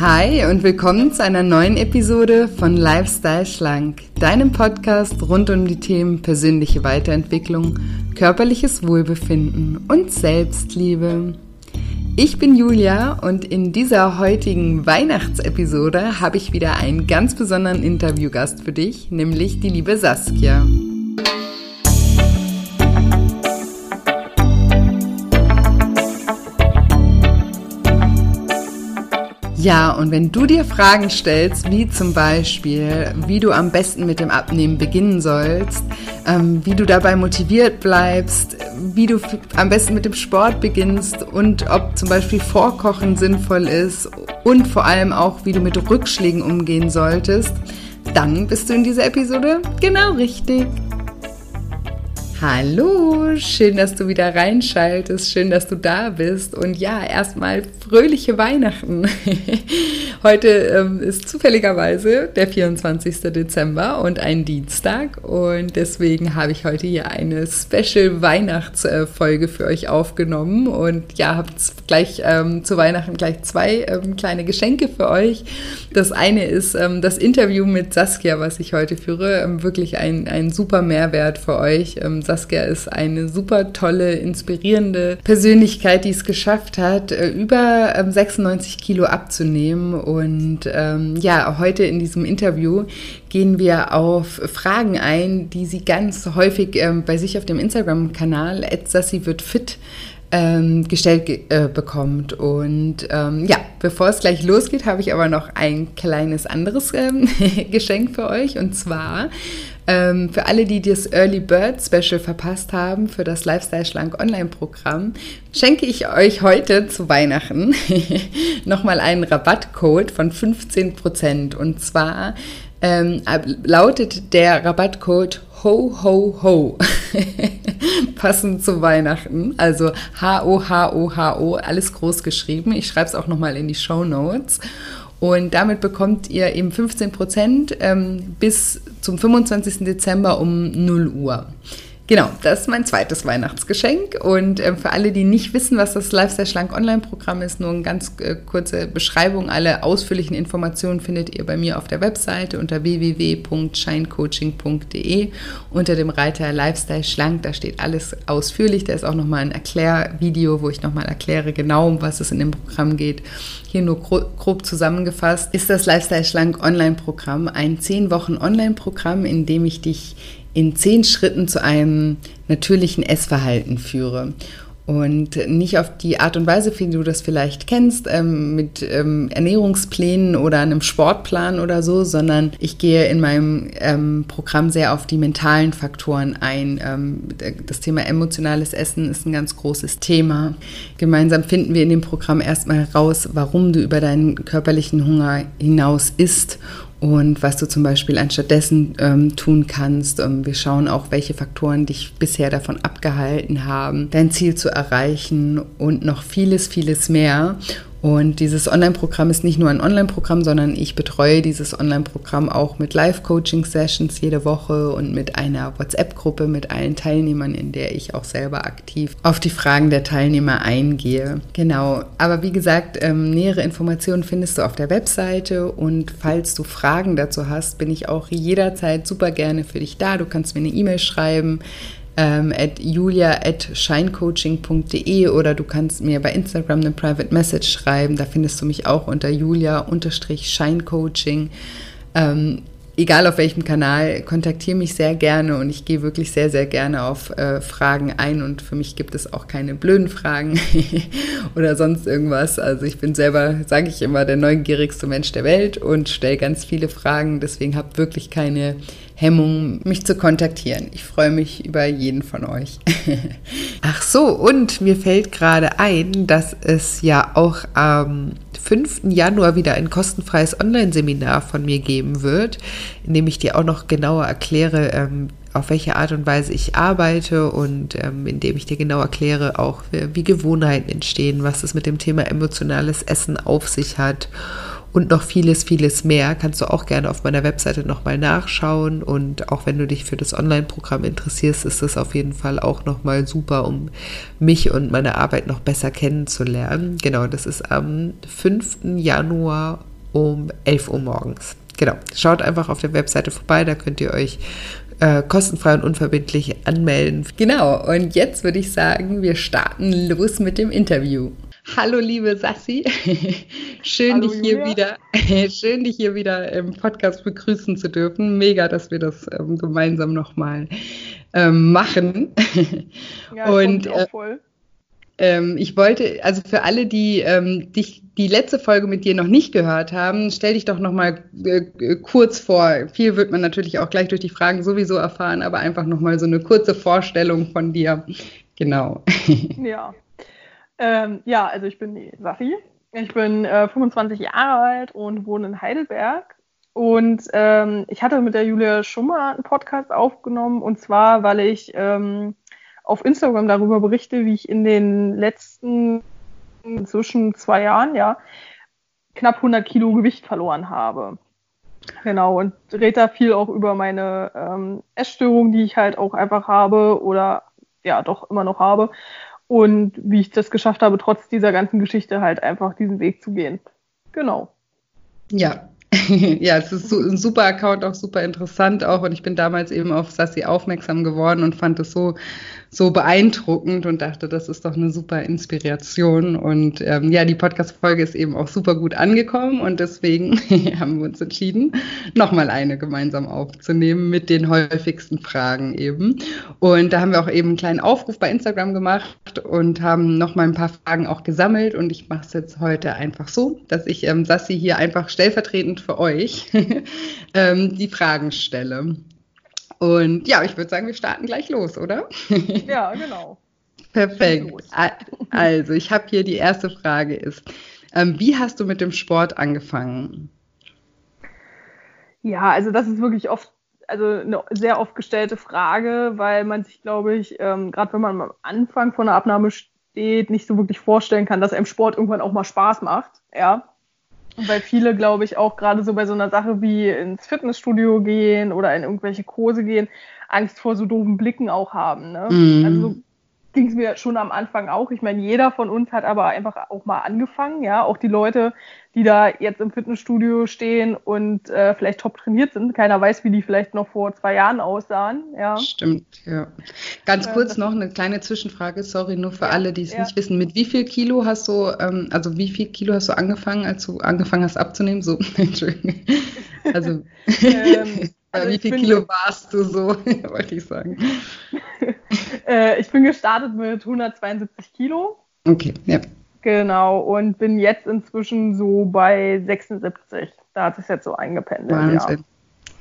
Hi und willkommen zu einer neuen Episode von Lifestyle Schlank, deinem Podcast rund um die Themen persönliche Weiterentwicklung, körperliches Wohlbefinden und Selbstliebe. Ich bin Julia und in dieser heutigen Weihnachtsepisode habe ich wieder einen ganz besonderen Interviewgast für dich, nämlich die liebe Saskia. Ja, und wenn du dir Fragen stellst, wie zum Beispiel, wie du am besten mit dem Abnehmen beginnen sollst, ähm, wie du dabei motiviert bleibst, wie du am besten mit dem Sport beginnst und ob zum Beispiel Vorkochen sinnvoll ist und vor allem auch, wie du mit Rückschlägen umgehen solltest, dann bist du in dieser Episode genau richtig. Hallo, schön, dass du wieder reinschaltest, schön, dass du da bist und ja, erstmal fröhliche Weihnachten. Heute ähm, ist zufälligerweise der 24. Dezember und ein Dienstag und deswegen habe ich heute hier eine Special Weihnachtsfolge für euch aufgenommen und ja, habe gleich ähm, zu Weihnachten gleich zwei ähm, kleine Geschenke für euch. Das eine ist ähm, das Interview mit Saskia, was ich heute führe, ähm, wirklich ein, ein super Mehrwert für euch ähm, Saskia ist eine super tolle, inspirierende Persönlichkeit, die es geschafft hat, äh, über 96 ähm, Kilo abzunehmen. Und ähm, ja, heute in diesem Interview gehen wir auf Fragen ein, die sie ganz häufig ähm, bei sich auf dem Instagram-Kanal Sassi wird fit ähm, gestellt äh, bekommt. Und ähm, ja, bevor es gleich losgeht, habe ich aber noch ein kleines anderes ähm, Geschenk für euch. Und zwar ähm, für alle, die das Early Bird Special verpasst haben, für das Lifestyle Schlank Online-Programm, schenke ich euch heute zu Weihnachten nochmal einen Rabattcode von 15%. Und zwar ähm, lautet der Rabattcode Ho Ho Ho. Passend zu Weihnachten. Also H-O-H-O-H-O, alles groß geschrieben. Ich schreibe es auch nochmal in die Show Notes. Und damit bekommt ihr eben 15 Prozent ähm, bis zum 25. Dezember um 0 Uhr. Genau, das ist mein zweites Weihnachtsgeschenk. Und äh, für alle, die nicht wissen, was das Lifestyle Schlank Online-Programm ist, nur eine ganz äh, kurze Beschreibung. Alle ausführlichen Informationen findet ihr bei mir auf der Webseite unter www.shinecoaching.de unter dem Reiter Lifestyle Schlank. Da steht alles ausführlich. Da ist auch nochmal ein Erklärvideo, wo ich nochmal erkläre genau, um was es in dem Programm geht. Hier nur grob zusammengefasst ist das Lifestyle Schlank Online-Programm ein 10 Wochen Online-Programm, in dem ich dich in zehn Schritten zu einem natürlichen Essverhalten führe. Und nicht auf die Art und Weise, wie du das vielleicht kennst, ähm, mit ähm, Ernährungsplänen oder einem Sportplan oder so, sondern ich gehe in meinem ähm, Programm sehr auf die mentalen Faktoren ein. Ähm, das Thema emotionales Essen ist ein ganz großes Thema. Gemeinsam finden wir in dem Programm erstmal heraus, warum du über deinen körperlichen Hunger hinaus isst und was du zum Beispiel anstattdessen ähm, tun kannst. Ähm, wir schauen auch, welche Faktoren dich bisher davon abgehalten haben, dein Ziel zu erreichen und noch vieles, vieles mehr. Und dieses Online-Programm ist nicht nur ein Online-Programm, sondern ich betreue dieses Online-Programm auch mit Live-Coaching-Sessions jede Woche und mit einer WhatsApp-Gruppe mit allen Teilnehmern, in der ich auch selber aktiv auf die Fragen der Teilnehmer eingehe. Genau. Aber wie gesagt, ähm, nähere Informationen findest du auf der Webseite und falls du Fragen dazu hast, bin ich auch jederzeit super gerne für dich da. Du kannst mir eine E-Mail schreiben ähm, at julia at shinecoaching.de oder du kannst mir bei Instagram eine Private Message schreiben. Da findest du mich auch unter julia-shinecoaching. Ähm, egal auf welchem Kanal, kontaktiere mich sehr gerne und ich gehe wirklich sehr, sehr gerne auf äh, Fragen ein und für mich gibt es auch keine blöden Fragen oder sonst irgendwas. Also ich bin selber, sage ich immer, der neugierigste Mensch der Welt und stelle ganz viele Fragen, deswegen habe wirklich keine Hemmung, mich zu kontaktieren. Ich freue mich über jeden von euch. Ach so, und mir fällt gerade ein, dass es ja auch am 5. Januar wieder ein kostenfreies Online-Seminar von mir geben wird, in dem ich dir auch noch genauer erkläre, ähm, auf welche Art und Weise ich arbeite und ähm, indem ich dir genau erkläre, auch wie Gewohnheiten entstehen, was es mit dem Thema emotionales Essen auf sich hat und noch vieles, vieles mehr. Kannst du auch gerne auf meiner Webseite nochmal nachschauen. Und auch wenn du dich für das Online-Programm interessierst, ist das auf jeden Fall auch nochmal super, um mich und meine Arbeit noch besser kennenzulernen. Genau, das ist am 5. Januar um 11 Uhr morgens. Genau, schaut einfach auf der Webseite vorbei, da könnt ihr euch äh, kostenfrei und unverbindlich anmelden. Genau, und jetzt würde ich sagen, wir starten los mit dem Interview. Hallo liebe Sassi, schön Hallo, dich hier Julia. wieder, schön dich hier wieder im Podcast begrüßen zu dürfen. Mega, dass wir das ähm, gemeinsam nochmal ähm, machen. Ja, und äh, voll. Ähm, ich wollte, also für alle, die ähm, dich die letzte Folge mit dir noch nicht gehört haben, stell dich doch noch mal äh, kurz vor. Viel wird man natürlich auch gleich durch die Fragen sowieso erfahren, aber einfach noch mal so eine kurze Vorstellung von dir. Genau. Ja. Ähm, ja, also ich bin die Safi. Ich bin äh, 25 Jahre alt und wohne in Heidelberg. Und ähm, ich hatte mit der Julia schon mal einen Podcast aufgenommen und zwar, weil ich ähm, auf Instagram darüber berichte, wie ich in den letzten zwischen zwei Jahren, ja, knapp 100 Kilo Gewicht verloren habe. Genau, und rede da viel auch über meine ähm, Essstörung, die ich halt auch einfach habe oder ja, doch immer noch habe. Und wie ich das geschafft habe, trotz dieser ganzen Geschichte halt einfach diesen Weg zu gehen. Genau. Ja, ja, es ist ein super Account, auch super interessant auch. Und ich bin damals eben auf Sassi aufmerksam geworden und fand es so, so beeindruckend und dachte, das ist doch eine super Inspiration. Und ähm, ja, die Podcast-Folge ist eben auch super gut angekommen und deswegen haben wir uns entschieden, nochmal eine gemeinsam aufzunehmen mit den häufigsten Fragen eben. Und da haben wir auch eben einen kleinen Aufruf bei Instagram gemacht und haben nochmal ein paar Fragen auch gesammelt. Und ich mache es jetzt heute einfach so, dass ich ähm, Sassi hier einfach stellvertretend für euch ähm, die Fragen stelle. Und ja, ich würde sagen, wir starten gleich los, oder? Ja, genau. Perfekt. Also, ich habe hier die erste Frage ist, ähm, wie hast du mit dem Sport angefangen? Ja, also das ist wirklich oft, also eine sehr oft gestellte Frage, weil man sich, glaube ich, ähm, gerade wenn man am Anfang von einer Abnahme steht, nicht so wirklich vorstellen kann, dass einem Sport irgendwann auch mal Spaß macht. Ja. Weil viele, glaube ich, auch gerade so bei so einer Sache wie ins Fitnessstudio gehen oder in irgendwelche Kurse gehen, Angst vor so doofen Blicken auch haben. Ne? Mhm. Also so ging es mir schon am Anfang auch. Ich meine, jeder von uns hat aber einfach auch mal angefangen, ja. Auch die Leute, die da jetzt im Fitnessstudio stehen und äh, vielleicht top trainiert sind. Keiner weiß, wie die vielleicht noch vor zwei Jahren aussahen, ja. Stimmt, ja. Ganz kurz noch eine kleine Zwischenfrage, sorry, nur für ja, alle, die es ja. nicht wissen. Mit wie viel Kilo hast du, ähm, also wie viel Kilo hast du angefangen, als du angefangen hast abzunehmen? So, Entschuldigung. Also. ähm, also wie viel Kilo warst du so, wollte ich sagen. äh, ich bin gestartet mit 172 Kilo. Okay, ja. Genau, und bin jetzt inzwischen so bei 76. Da hat es jetzt so eingependelt. Wahnsinn. Ja.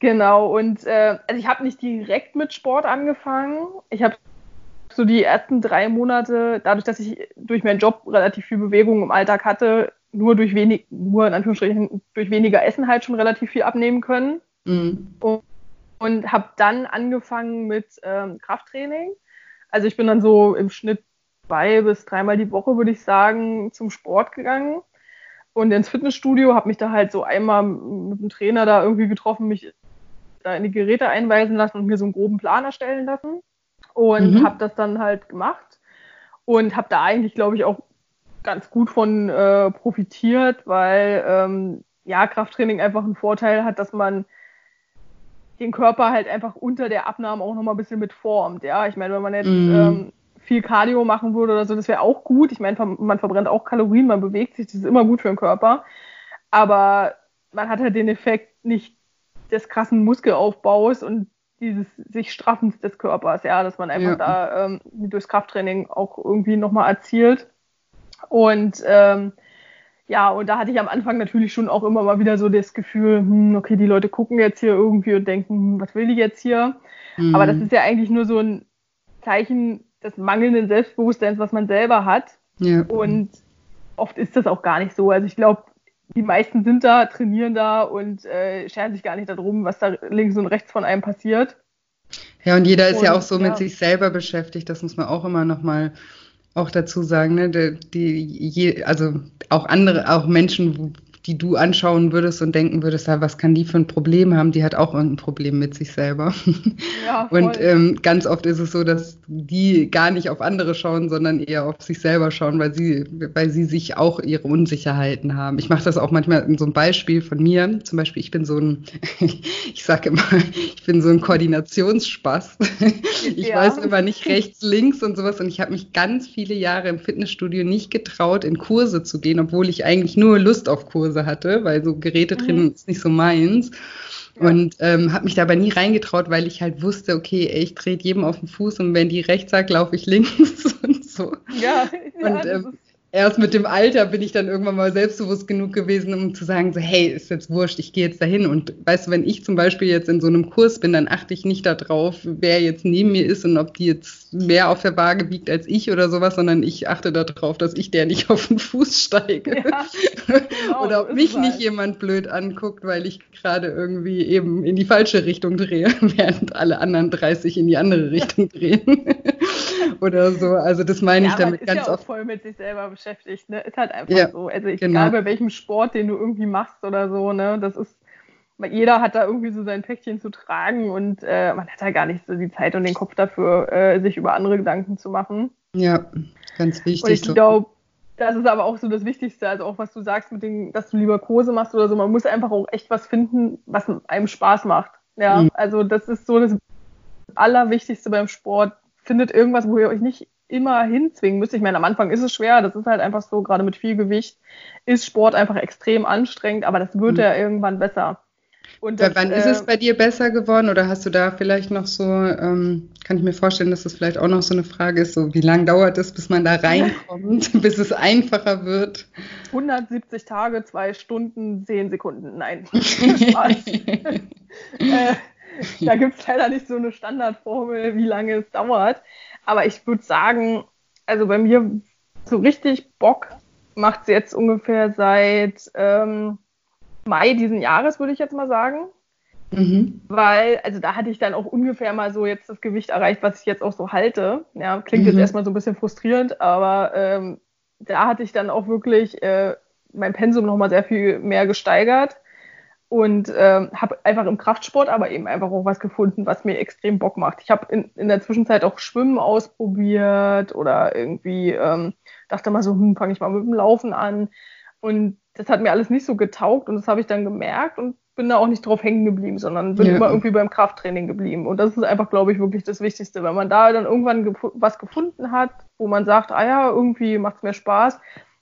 Genau, und äh, also ich habe nicht direkt mit Sport angefangen. Ich habe so die ersten drei Monate, dadurch, dass ich durch meinen Job relativ viel Bewegung im Alltag hatte, nur durch wenig, nur in Anführungsstrichen durch weniger Essen halt schon relativ viel abnehmen können. Mhm. Und, und habe dann angefangen mit ähm, Krafttraining. Also ich bin dann so im Schnitt zwei bis dreimal die Woche, würde ich sagen, zum Sport gegangen und ins Fitnessstudio, habe mich da halt so einmal mit dem Trainer da irgendwie getroffen, mich da in die Geräte einweisen lassen und mir so einen groben Plan erstellen lassen und mhm. habe das dann halt gemacht und habe da eigentlich, glaube ich, auch ganz gut von äh, profitiert, weil ähm, ja Krafttraining einfach einen Vorteil hat, dass man den Körper halt einfach unter der Abnahme auch nochmal ein bisschen mitformt. Ja, ich meine, wenn man jetzt mm. ähm, viel Cardio machen würde oder so, das wäre auch gut. Ich meine, man verbrennt auch Kalorien, man bewegt sich, das ist immer gut für den Körper. Aber man hat halt den Effekt nicht des krassen Muskelaufbaus und dieses sich Straffens des Körpers, ja, dass man einfach ja. da ähm, durchs Krafttraining auch irgendwie nochmal erzielt. Und ähm, ja, und da hatte ich am Anfang natürlich schon auch immer mal wieder so das Gefühl, hm, okay, die Leute gucken jetzt hier irgendwie und denken, hm, was will die jetzt hier? Mhm. Aber das ist ja eigentlich nur so ein Zeichen des mangelnden Selbstbewusstseins, was man selber hat. Ja. Und oft ist das auch gar nicht so. Also ich glaube, die meisten sind da, trainieren da und äh, scheren sich gar nicht darum, was da links und rechts von einem passiert. Ja, und jeder ist und, ja auch so ja. mit sich selber beschäftigt. Das muss man auch immer noch mal auch dazu sagen, ne, die, die, also auch andere, auch Menschen, die du anschauen würdest und denken würdest, ja, was kann die für ein Problem haben? Die hat auch irgendein Problem mit sich selber. Ja, und ähm, ganz oft ist es so, dass die gar nicht auf andere schauen, sondern eher auf sich selber schauen, weil sie, weil sie sich auch ihre Unsicherheiten haben. Ich mache das auch manchmal in so einem Beispiel von mir. Zum Beispiel, ich bin so ein, ich sage immer, ich bin so ein Koordinationsspaß. Ich ja. weiß immer nicht rechts, links und sowas. Und ich habe mich ganz viele Jahre im Fitnessstudio nicht getraut, in Kurse zu gehen, obwohl ich eigentlich nur Lust auf Kurse hatte, weil so Geräte mhm. drin ist nicht so meins. Ja. Und ähm, habe mich dabei nie reingetraut, weil ich halt wusste, okay, ey, ich trete jedem auf den Fuß und wenn die rechts sagt, laufe ich links und so. Ja, und ja, ähm, erst mit dem Alter bin ich dann irgendwann mal selbstbewusst genug gewesen, um zu sagen, so, hey, ist jetzt wurscht, ich gehe jetzt dahin. Und weißt du, wenn ich zum Beispiel jetzt in so einem Kurs bin, dann achte ich nicht darauf, wer jetzt neben mir ist und ob die jetzt mehr auf der Waage wiegt als ich oder sowas, sondern ich achte darauf, dass ich der nicht auf den Fuß steige. Ja, genau, oder ob mich nicht halt. jemand blöd anguckt, weil ich gerade irgendwie eben in die falsche Richtung drehe, während alle anderen 30 in die andere Richtung drehen. oder so. Also das meine ja, ich damit ganz ja oft. voll mit sich selber beschäftigt, ne? Ist halt einfach ja, so. Also ich, genau. egal bei welchem Sport, den du irgendwie machst oder so, ne? Das ist, jeder hat da irgendwie so sein Päckchen zu tragen und äh, man hat da gar nicht so die Zeit und den Kopf dafür, äh, sich über andere Gedanken zu machen. Ja, ganz wichtig. Und ich glaube, das ist aber auch so das Wichtigste, also auch was du sagst mit dem, dass du lieber Kurse machst oder so. Man muss einfach auch echt was finden, was einem Spaß macht. Ja, mhm. also das ist so das Allerwichtigste beim Sport. Findet irgendwas, wo ihr euch nicht immer hinzwingen müsst. Ich meine, am Anfang ist es schwer, das ist halt einfach so, gerade mit viel Gewicht ist Sport einfach extrem anstrengend, aber das wird mhm. ja irgendwann besser. Und das, wann ist es äh, bei dir besser geworden oder hast du da vielleicht noch so, ähm, kann ich mir vorstellen, dass das vielleicht auch noch so eine Frage ist, so wie lange dauert es, bis man da reinkommt, bis es einfacher wird? 170 Tage, zwei Stunden, zehn Sekunden. Nein, äh, da gibt es leider nicht so eine Standardformel, wie lange es dauert. Aber ich würde sagen, also bei mir so richtig Bock macht es jetzt ungefähr seit ähm, Mai diesen Jahres, würde ich jetzt mal sagen. Mhm. Weil, also da hatte ich dann auch ungefähr mal so jetzt das Gewicht erreicht, was ich jetzt auch so halte. Ja, klingt mhm. jetzt erstmal so ein bisschen frustrierend, aber ähm, da hatte ich dann auch wirklich äh, mein Pensum nochmal sehr viel mehr gesteigert und ähm, habe einfach im Kraftsport aber eben einfach auch was gefunden, was mir extrem Bock macht. Ich habe in, in der Zwischenzeit auch Schwimmen ausprobiert oder irgendwie ähm, dachte mal so, hm, fange ich mal mit dem Laufen an. Und das hat mir alles nicht so getaugt und das habe ich dann gemerkt und bin da auch nicht drauf hängen geblieben, sondern bin ja. immer irgendwie beim Krafttraining geblieben. Und das ist einfach, glaube ich, wirklich das Wichtigste. Wenn man da dann irgendwann gef was gefunden hat, wo man sagt, ah ja, irgendwie macht es mir Spaß,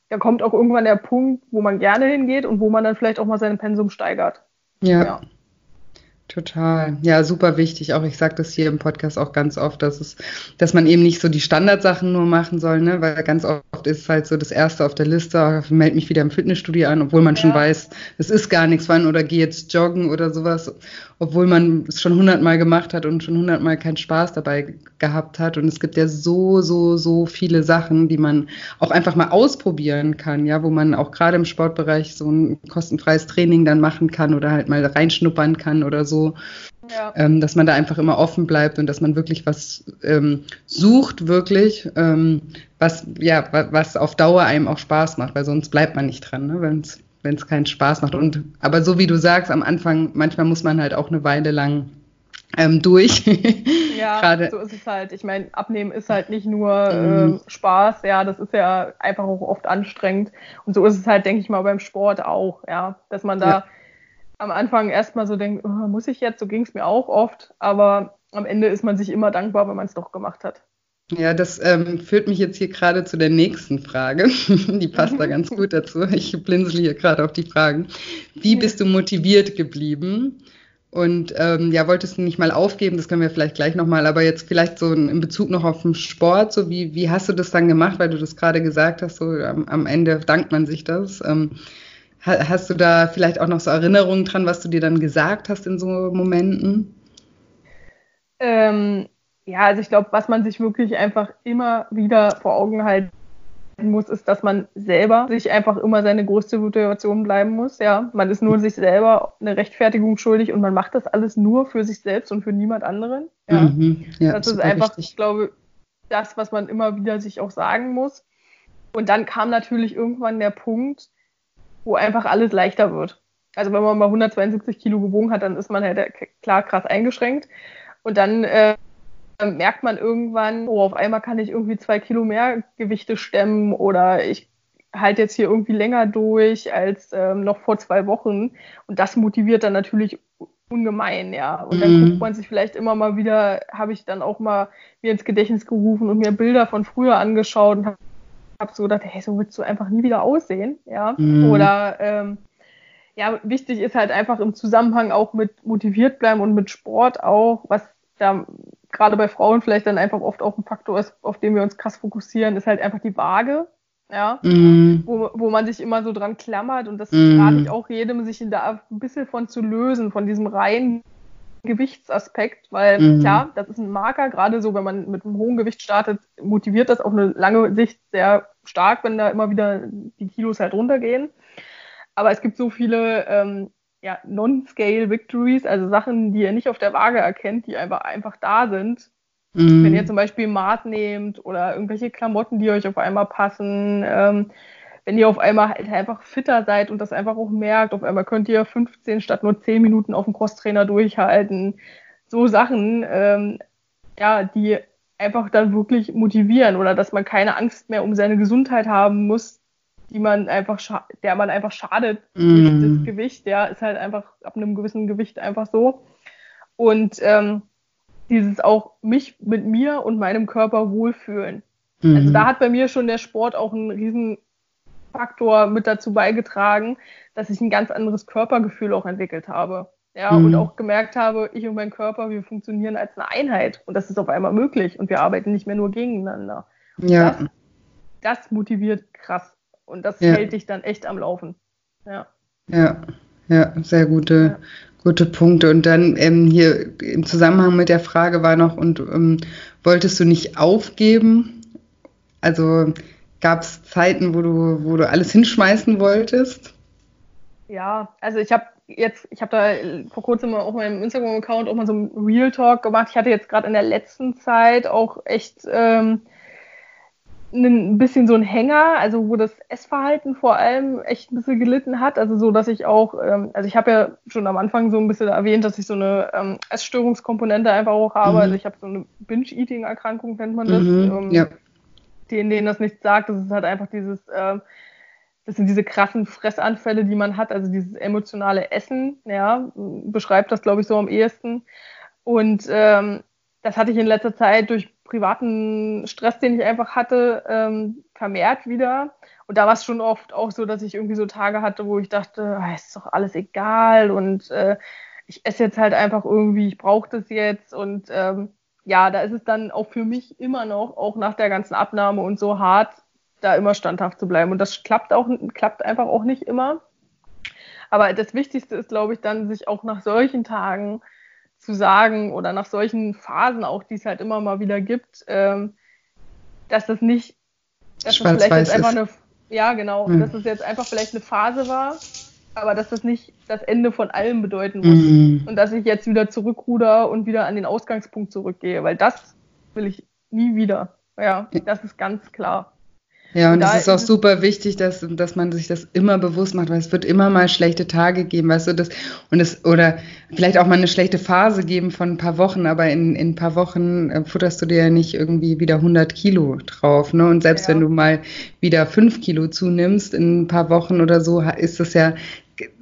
da kommt auch irgendwann der Punkt, wo man gerne hingeht und wo man dann vielleicht auch mal sein Pensum steigert. ja. ja. Total. Ja, super wichtig. Auch ich sage das hier im Podcast auch ganz oft, dass es, dass man eben nicht so die Standardsachen nur machen soll, ne? Weil ganz oft ist es halt so das erste auf der Liste, melde mich wieder im Fitnessstudio an, obwohl man ja. schon weiß, es ist gar nichts wann oder geh jetzt joggen oder sowas obwohl man es schon hundertmal gemacht hat und schon hundertmal keinen Spaß dabei gehabt hat. Und es gibt ja so, so, so viele Sachen, die man auch einfach mal ausprobieren kann, ja, wo man auch gerade im Sportbereich so ein kostenfreies Training dann machen kann oder halt mal reinschnuppern kann oder so. Ja. Ähm, dass man da einfach immer offen bleibt und dass man wirklich was ähm, sucht, wirklich, ähm, was, ja, was auf Dauer einem auch Spaß macht, weil sonst bleibt man nicht dran, ne? wenn es wenn es keinen Spaß macht. Und aber so wie du sagst, am Anfang, manchmal muss man halt auch eine Weile lang ähm, durch. ja, Gerade. so ist es halt. Ich meine, Abnehmen ist halt nicht nur mhm. äh, Spaß, ja, das ist ja einfach auch oft anstrengend. Und so ist es halt, denke ich mal, beim Sport auch, ja, dass man da ja. Am Anfang erstmal so denkt, oh, muss ich jetzt, so ging es mir auch oft, aber am Ende ist man sich immer dankbar, wenn man es doch gemacht hat. Ja, das ähm, führt mich jetzt hier gerade zu der nächsten Frage. die passt da ganz gut dazu. Ich blinzle hier gerade auf die Fragen. Wie bist du motiviert geblieben? Und ähm, ja, wolltest du nicht mal aufgeben, das können wir vielleicht gleich nochmal, aber jetzt vielleicht so in Bezug noch auf den Sport, so wie, wie hast du das dann gemacht, weil du das gerade gesagt hast, so am, am Ende dankt man sich das. Ähm, hast du da vielleicht auch noch so Erinnerungen dran, was du dir dann gesagt hast in so Momenten? Ähm, ja, also ich glaube, was man sich wirklich einfach immer wieder vor Augen halten muss, ist, dass man selber sich einfach immer seine größte Motivation bleiben muss. Ja, man ist nur sich selber eine Rechtfertigung schuldig und man macht das alles nur für sich selbst und für niemand anderen. Ja, mhm, ja das ist einfach, richtig. ich glaube, das, was man immer wieder sich auch sagen muss. Und dann kam natürlich irgendwann der Punkt, wo einfach alles leichter wird. Also wenn man mal 172 Kilo gewogen hat, dann ist man halt klar krass eingeschränkt. Und dann äh, merkt man irgendwann, oh, auf einmal kann ich irgendwie zwei Kilo mehr Gewichte stemmen oder ich halte jetzt hier irgendwie länger durch als ähm, noch vor zwei Wochen. Und das motiviert dann natürlich ungemein, ja. Und dann mhm. guckt man sich vielleicht immer mal wieder, habe ich dann auch mal mir ins Gedächtnis gerufen und mir Bilder von früher angeschaut und habe hab so gedacht, hey, so willst du einfach nie wieder aussehen, ja. Mhm. Oder ähm, ja, wichtig ist halt einfach im Zusammenhang auch mit motiviert bleiben und mit Sport auch, was da gerade bei Frauen vielleicht dann einfach oft auch ein Faktor ist, auf den wir uns krass fokussieren, ist halt einfach die Waage ja, mm. wo, wo man sich immer so dran klammert und das mm. rate ich auch jedem, sich da ein bisschen von zu lösen, von diesem reinen Gewichtsaspekt, weil mm. klar, das ist ein Marker, gerade so, wenn man mit einem hohen Gewicht startet, motiviert das auf eine lange Sicht sehr stark, wenn da immer wieder die Kilos halt runtergehen. Aber es gibt so viele ähm, ja, Non-Scale Victories, also Sachen, die ihr nicht auf der Waage erkennt, die einfach, einfach da sind, Mhm. Wenn ihr zum Beispiel Maß nehmt oder irgendwelche Klamotten, die euch auf einmal passen, ähm, wenn ihr auf einmal halt einfach fitter seid und das einfach auch merkt, auf einmal könnt ihr 15 statt nur 10 Minuten auf dem Crosstrainer durchhalten. So Sachen, ähm, ja, die einfach dann wirklich motivieren oder dass man keine Angst mehr um seine Gesundheit haben muss, die man einfach, der man einfach schadet mm. durch das Gewicht. Ja, ist halt einfach ab einem gewissen Gewicht einfach so. Und ähm, dieses auch mich mit mir und meinem Körper wohlfühlen. Mhm. Also da hat bei mir schon der Sport auch einen riesen Faktor mit dazu beigetragen, dass ich ein ganz anderes Körpergefühl auch entwickelt habe. Ja, mhm. und auch gemerkt habe, ich und mein Körper, wir funktionieren als eine Einheit und das ist auf einmal möglich und wir arbeiten nicht mehr nur gegeneinander. Ja. Das, das motiviert krass und das ja. hält dich dann echt am Laufen. Ja. Ja, ja, sehr gute, ja. Gute Punkte. Und dann ähm, hier im Zusammenhang mit der Frage war noch, und ähm, wolltest du nicht aufgeben? Also gab es Zeiten, wo du, wo du alles hinschmeißen wolltest? Ja, also ich habe jetzt, ich habe da vor kurzem auch meinem Instagram-Account auch mal so einen Real Talk gemacht. Ich hatte jetzt gerade in der letzten Zeit auch echt ähm, ein bisschen so ein Hänger, also wo das Essverhalten vor allem echt ein bisschen gelitten hat. Also so, dass ich auch, ähm, also ich habe ja schon am Anfang so ein bisschen erwähnt, dass ich so eine ähm, Essstörungskomponente einfach auch habe. Mhm. Also ich habe so eine Binge-Eating-Erkrankung, nennt man das. Mhm, ähm, ja. Denen, denen das nichts sagt, das ist halt einfach dieses, ähm, das sind diese krassen Fressanfälle, die man hat, also dieses emotionale Essen, ja, beschreibt das, glaube ich, so am ehesten. Und ähm, das hatte ich in letzter Zeit durch privaten Stress, den ich einfach hatte, ähm, vermehrt wieder. Und da war es schon oft auch so, dass ich irgendwie so Tage hatte, wo ich dachte, ah, ist doch alles egal und äh, ich esse jetzt halt einfach irgendwie, ich brauche das jetzt. Und ähm, ja, da ist es dann auch für mich immer noch, auch nach der ganzen Abnahme und so hart, da immer standhaft zu bleiben. Und das klappt auch, klappt einfach auch nicht immer. Aber das Wichtigste ist, glaube ich, dann sich auch nach solchen Tagen zu sagen oder nach solchen Phasen auch, die es halt immer mal wieder gibt, ähm, dass das nicht, dass das vielleicht jetzt einfach eine, ja genau, mhm. dass das jetzt einfach vielleicht eine Phase war, aber dass das nicht das Ende von allem bedeuten muss mhm. und dass ich jetzt wieder zurückruder und wieder an den Ausgangspunkt zurückgehe, weil das will ich nie wieder. Ja, das ist ganz klar. Ja, und es ist auch super wichtig, dass, dass man sich das immer bewusst macht, weil es wird immer mal schlechte Tage geben, weißt du, das, und es, oder vielleicht auch mal eine schlechte Phase geben von ein paar Wochen, aber in, in ein paar Wochen äh, futterst du dir ja nicht irgendwie wieder 100 Kilo drauf, ne, und selbst ja. wenn du mal wieder 5 Kilo zunimmst in ein paar Wochen oder so, ist das ja,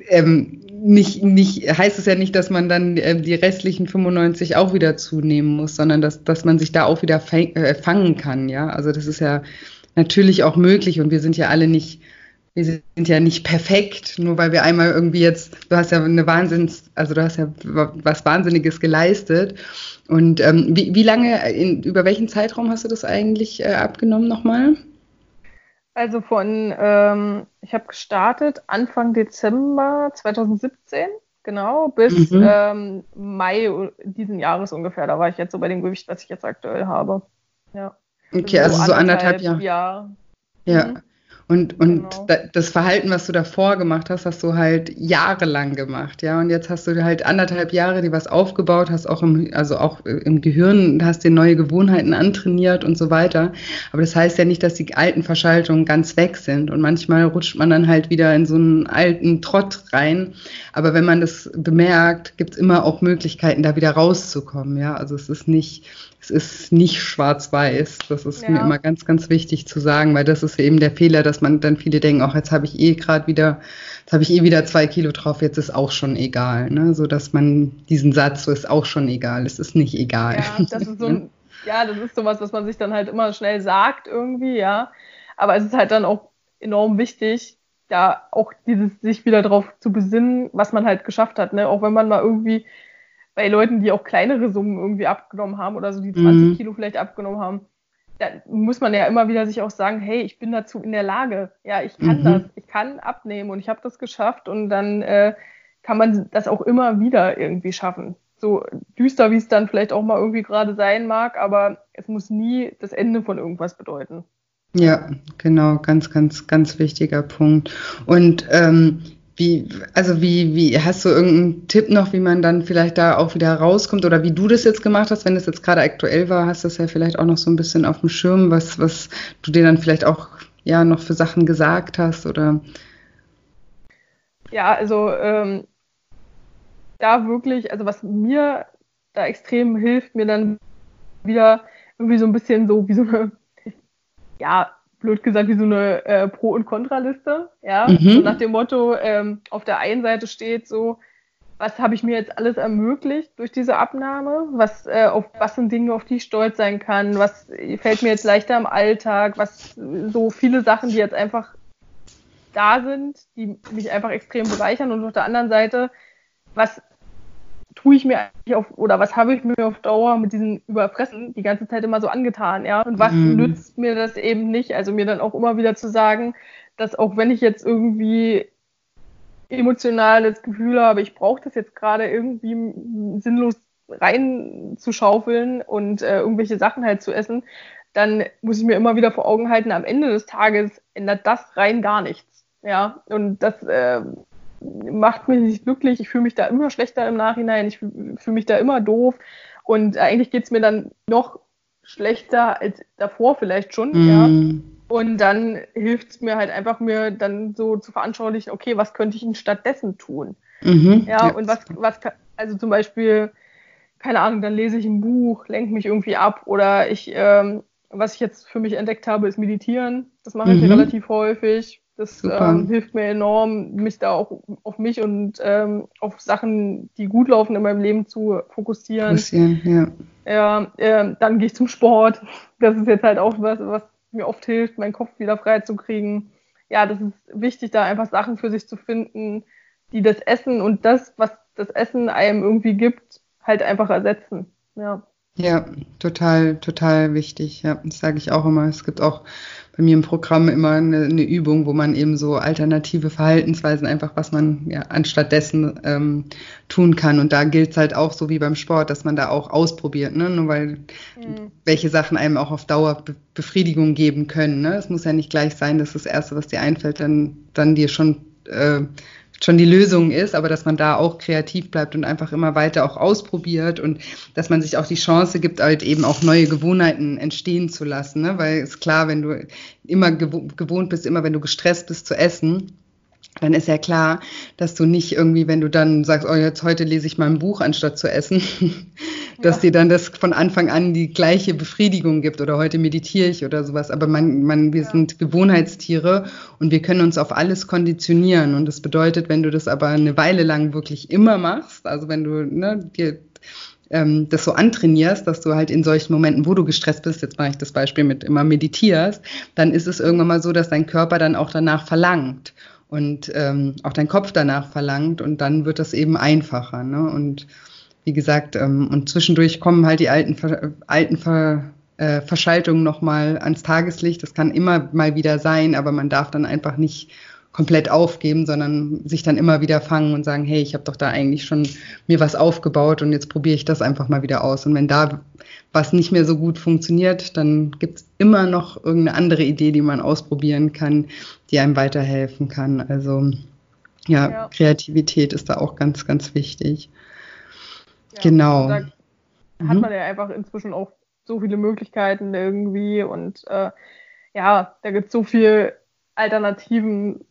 ähm, nicht, nicht, heißt es ja nicht, dass man dann äh, die restlichen 95 auch wieder zunehmen muss, sondern dass, dass man sich da auch wieder fang, äh, fangen kann, ja, also das ist ja, natürlich auch möglich und wir sind ja alle nicht, wir sind ja nicht perfekt, nur weil wir einmal irgendwie jetzt, du hast ja eine Wahnsinns, also du hast ja was Wahnsinniges geleistet. Und ähm, wie, wie lange, in, über welchen Zeitraum hast du das eigentlich äh, abgenommen nochmal? Also von, ähm, ich habe gestartet Anfang Dezember 2017, genau, bis mhm. ähm, Mai diesen Jahres ungefähr. Da war ich jetzt so bei dem Gewicht, was ich jetzt aktuell habe. Ja. Okay, also, so anderthalb, anderthalb Jahre. Jahr. Ja. Mhm. Und, und genau. das Verhalten, was du davor gemacht hast, hast du halt jahrelang gemacht, ja. Und jetzt hast du halt anderthalb Jahre dir was aufgebaut, hast auch im, also auch im Gehirn, hast dir neue Gewohnheiten antrainiert und so weiter. Aber das heißt ja nicht, dass die alten Verschaltungen ganz weg sind. Und manchmal rutscht man dann halt wieder in so einen alten Trott rein. Aber wenn man das bemerkt, gibt es immer auch Möglichkeiten, da wieder rauszukommen, ja. Also es ist nicht, es ist nicht schwarz-weiß. Das ist ja. mir immer ganz, ganz wichtig zu sagen, weil das ist eben der Fehler, dass man dann viele denken, auch jetzt habe ich eh gerade wieder, jetzt habe ich eh wieder zwei Kilo drauf, jetzt ist auch schon egal. Ne? So dass man diesen Satz, so ist auch schon egal, es ist nicht egal. Ja, das ist so ein, ja, das ist sowas, was man sich dann halt immer schnell sagt irgendwie, ja. Aber es ist halt dann auch enorm wichtig, da auch dieses sich wieder darauf zu besinnen, was man halt geschafft hat, ne? Auch wenn man mal irgendwie bei Leuten, die auch kleinere Summen irgendwie abgenommen haben oder so die 20 mhm. Kilo vielleicht abgenommen haben, da muss man ja immer wieder sich auch sagen, hey, ich bin dazu in der Lage. Ja, ich kann mhm. das. Ich kann abnehmen und ich habe das geschafft und dann äh, kann man das auch immer wieder irgendwie schaffen. So düster, wie es dann vielleicht auch mal irgendwie gerade sein mag, aber es muss nie das Ende von irgendwas bedeuten. Ja, genau, ganz, ganz, ganz wichtiger Punkt. Und ähm, wie, also wie, wie, hast du irgendeinen Tipp noch, wie man dann vielleicht da auch wieder rauskommt oder wie du das jetzt gemacht hast, wenn das jetzt gerade aktuell war, hast du das ja vielleicht auch noch so ein bisschen auf dem Schirm, was, was du dir dann vielleicht auch ja noch für Sachen gesagt hast oder? Ja, also ähm, da wirklich, also was mir da extrem hilft, mir dann wieder irgendwie so ein bisschen so wie so eine, ja, blöd gesagt, wie so eine äh, Pro- und Kontraliste. Ja, mhm. so nach dem Motto, ähm, auf der einen Seite steht so, was habe ich mir jetzt alles ermöglicht durch diese Abnahme? Was, äh, auf, was sind Dinge, auf die ich stolz sein kann? Was fällt mir jetzt leichter im Alltag? Was so viele Sachen, die jetzt einfach da sind, die mich einfach extrem bereichern. Und auf der anderen Seite, was tue ich mir eigentlich auf, oder was habe ich mir auf Dauer mit diesem Überfressen die ganze Zeit immer so angetan, ja? Und was mhm. nützt mir das eben nicht? Also mir dann auch immer wieder zu sagen, dass auch wenn ich jetzt irgendwie emotionales Gefühl habe, ich brauche das jetzt gerade irgendwie sinnlos reinzuschaufeln und äh, irgendwelche Sachen halt zu essen, dann muss ich mir immer wieder vor Augen halten, am Ende des Tages ändert das rein gar nichts. Ja, und das äh, macht mich nicht glücklich. Ich fühle mich da immer schlechter im Nachhinein. Ich fühle mich da immer doof. Und eigentlich geht es mir dann noch schlechter als davor vielleicht schon. Mm. Ja. Und dann hilft es mir halt einfach, mir dann so zu veranschaulichen, okay, was könnte ich denn stattdessen tun? Mhm, ja, ja, und was, was, also zum Beispiel, keine Ahnung, dann lese ich ein Buch, lenke mich irgendwie ab oder ich, ähm, was ich jetzt für mich entdeckt habe, ist Meditieren. Das mache ich mhm. relativ häufig. Das ähm, hilft mir enorm, mich da auch auf mich und ähm, auf Sachen, die gut laufen in meinem Leben zu fokussieren. ja, ja äh, dann gehe ich zum Sport. Das ist jetzt halt auch was, was mir oft hilft, meinen Kopf wieder frei zu kriegen. Ja, das ist wichtig, da einfach Sachen für sich zu finden, die das Essen und das, was das Essen einem irgendwie gibt, halt einfach ersetzen. Ja. Ja, total, total wichtig. Ja, das sage ich auch immer. Es gibt auch bei mir im Programm immer eine, eine, Übung, wo man eben so alternative Verhaltensweisen einfach, was man ja anstattdessen ähm, tun kann. Und da gilt es halt auch so wie beim Sport, dass man da auch ausprobiert, ne? Nur weil mhm. welche Sachen einem auch auf Dauer Be Befriedigung geben können. Ne? Es muss ja nicht gleich sein, dass das Erste, was dir einfällt, dann, dann dir schon äh, schon die Lösung ist, aber dass man da auch kreativ bleibt und einfach immer weiter auch ausprobiert und dass man sich auch die Chance gibt, halt eben auch neue Gewohnheiten entstehen zu lassen. Ne? Weil ist klar, wenn du immer gewohnt bist, immer wenn du gestresst bist zu essen, dann ist ja klar, dass du nicht irgendwie, wenn du dann sagst, oh, jetzt heute lese ich mal ein Buch anstatt zu essen, dass ja. dir dann das von Anfang an die gleiche Befriedigung gibt oder heute meditiere ich oder sowas. Aber man, man, wir ja. sind Gewohnheitstiere und wir können uns auf alles konditionieren. Und das bedeutet, wenn du das aber eine Weile lang wirklich immer machst, also wenn du ne, dir ähm, das so antrainierst, dass du halt in solchen Momenten, wo du gestresst bist, jetzt mache ich das Beispiel mit immer meditierst, dann ist es irgendwann mal so, dass dein Körper dann auch danach verlangt und ähm, auch dein Kopf danach verlangt und dann wird das eben einfacher. Ne? Und wie gesagt, ähm, und zwischendurch kommen halt die alten, Ver alten Ver äh, Verschaltungen nochmal ans Tageslicht. Das kann immer mal wieder sein, aber man darf dann einfach nicht komplett aufgeben, sondern sich dann immer wieder fangen und sagen, hey, ich habe doch da eigentlich schon mir was aufgebaut und jetzt probiere ich das einfach mal wieder aus. Und wenn da was nicht mehr so gut funktioniert, dann gibt es immer noch irgendeine andere Idee, die man ausprobieren kann, die einem weiterhelfen kann. Also ja, ja. Kreativität ist da auch ganz, ganz wichtig. Ja, genau. Da mhm. hat man ja einfach inzwischen auch so viele Möglichkeiten irgendwie und äh, ja, da gibt es so viele Alternativen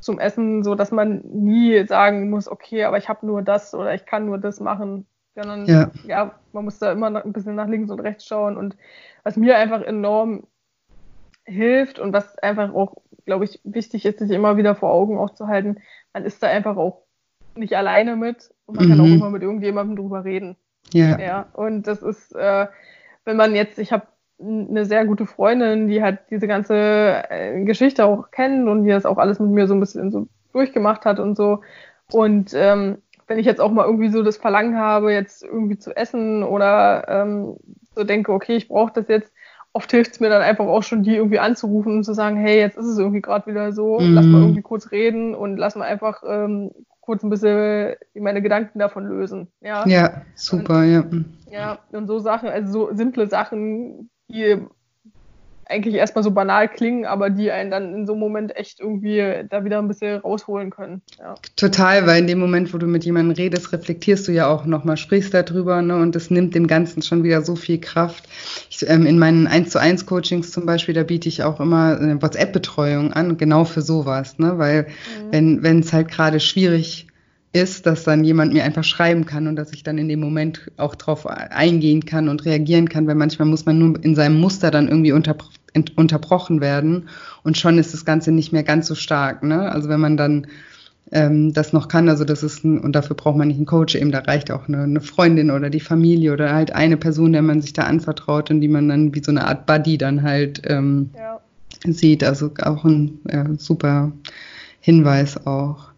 zum Essen, so dass man nie sagen muss, okay, aber ich habe nur das oder ich kann nur das machen, sondern ja. ja, man muss da immer ein bisschen nach links und rechts schauen und was mir einfach enorm hilft und was einfach auch, glaube ich, wichtig ist, sich immer wieder vor Augen auch zu halten, man ist da einfach auch nicht alleine mit und man mhm. kann auch mhm. immer mit irgendjemandem drüber reden. Ja. ja und das ist, äh, wenn man jetzt, ich habe eine sehr gute Freundin, die halt diese ganze äh, Geschichte auch kennt und die das auch alles mit mir so ein bisschen so durchgemacht hat und so. Und ähm, wenn ich jetzt auch mal irgendwie so das Verlangen habe, jetzt irgendwie zu essen oder ähm, so denke, okay, ich brauche das jetzt, oft hilft es mir dann einfach auch schon, die irgendwie anzurufen und zu sagen, hey, jetzt ist es irgendwie gerade wieder so, mhm. lass mal irgendwie kurz reden und lass mal einfach ähm, kurz ein bisschen meine Gedanken davon lösen. Ja, ja super, und, ja. Ja, und so Sachen, also so simple Sachen, die eigentlich erstmal so banal klingen, aber die einen dann in so einem Moment echt irgendwie da wieder ein bisschen rausholen können. Ja. Total, weil in dem Moment, wo du mit jemandem redest, reflektierst du ja auch nochmal, sprichst darüber ne, und das nimmt dem Ganzen schon wieder so viel Kraft. Ich, ähm, in meinen 1 zu 1 Coachings zum Beispiel, da biete ich auch immer eine WhatsApp-Betreuung an, genau für sowas, ne, weil mhm. wenn es halt gerade schwierig ist, dass dann jemand mir einfach schreiben kann und dass ich dann in dem Moment auch drauf eingehen kann und reagieren kann, weil manchmal muss man nur in seinem Muster dann irgendwie unter, unterbrochen werden und schon ist das Ganze nicht mehr ganz so stark. Ne? Also wenn man dann ähm, das noch kann, also das ist ein, und dafür braucht man nicht einen Coach, eben da reicht auch eine, eine, Freundin oder die Familie oder halt eine Person, der man sich da anvertraut und die man dann wie so eine Art Buddy dann halt ähm, ja. sieht. Also auch ein ja, super Hinweis auch.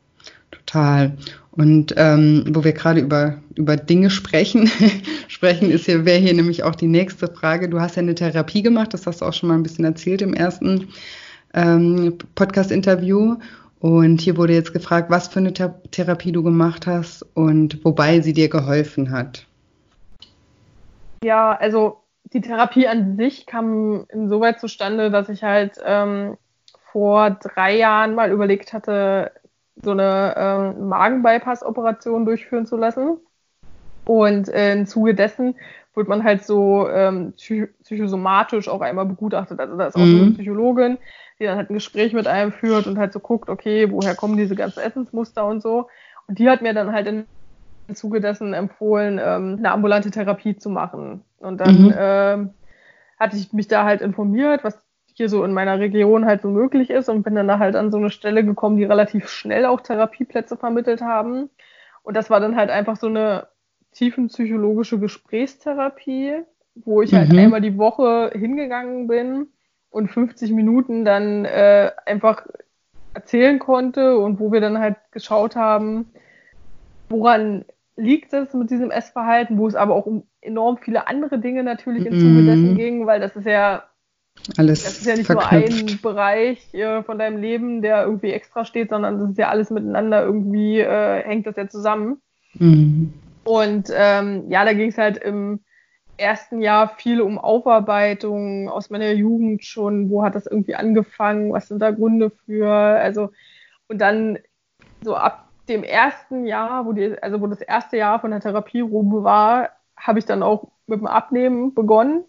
Total. Und ähm, wo wir gerade über, über Dinge sprechen, sprechen ist hier, wäre hier nämlich auch die nächste Frage. Du hast ja eine Therapie gemacht, das hast du auch schon mal ein bisschen erzählt im ersten ähm, Podcast-Interview. Und hier wurde jetzt gefragt, was für eine Th Therapie du gemacht hast und wobei sie dir geholfen hat. Ja, also die Therapie an sich kam insoweit zustande, dass ich halt ähm, vor drei Jahren mal überlegt hatte, so eine ähm, Magenbypass-Operation durchführen zu lassen. Und äh, im Zuge dessen wird man halt so ähm, psychosomatisch auch einmal begutachtet. Also da ist auch mhm. so eine Psychologin, die dann halt ein Gespräch mit einem führt und halt so guckt, okay, woher kommen diese ganzen Essensmuster und so. Und die hat mir dann halt im Zuge dessen empfohlen, ähm, eine ambulante Therapie zu machen. Und dann mhm. ähm, hatte ich mich da halt informiert, was hier so in meiner Region halt so möglich ist und bin dann da halt an so eine Stelle gekommen, die relativ schnell auch Therapieplätze vermittelt haben. Und das war dann halt einfach so eine tiefenpsychologische Gesprächstherapie, wo ich halt mhm. halt einmal die Woche hingegangen bin und 50 Minuten dann äh, einfach erzählen konnte und wo wir dann halt geschaut haben, woran liegt es mit diesem Essverhalten, wo es aber auch um enorm viele andere Dinge natürlich im Zuge dessen mhm. ging, weil das ist ja alles das ist ja nicht verknüpft. nur ein Bereich äh, von deinem Leben, der irgendwie extra steht, sondern das ist ja alles miteinander irgendwie, äh, hängt das ja zusammen. Mhm. Und ähm, ja, da ging es halt im ersten Jahr viel um Aufarbeitung aus meiner Jugend schon. Wo hat das irgendwie angefangen? Was sind da Gründe für? Also, und dann so ab dem ersten Jahr, wo die, also wo das erste Jahr von der Therapie rum war, habe ich dann auch mit dem Abnehmen begonnen.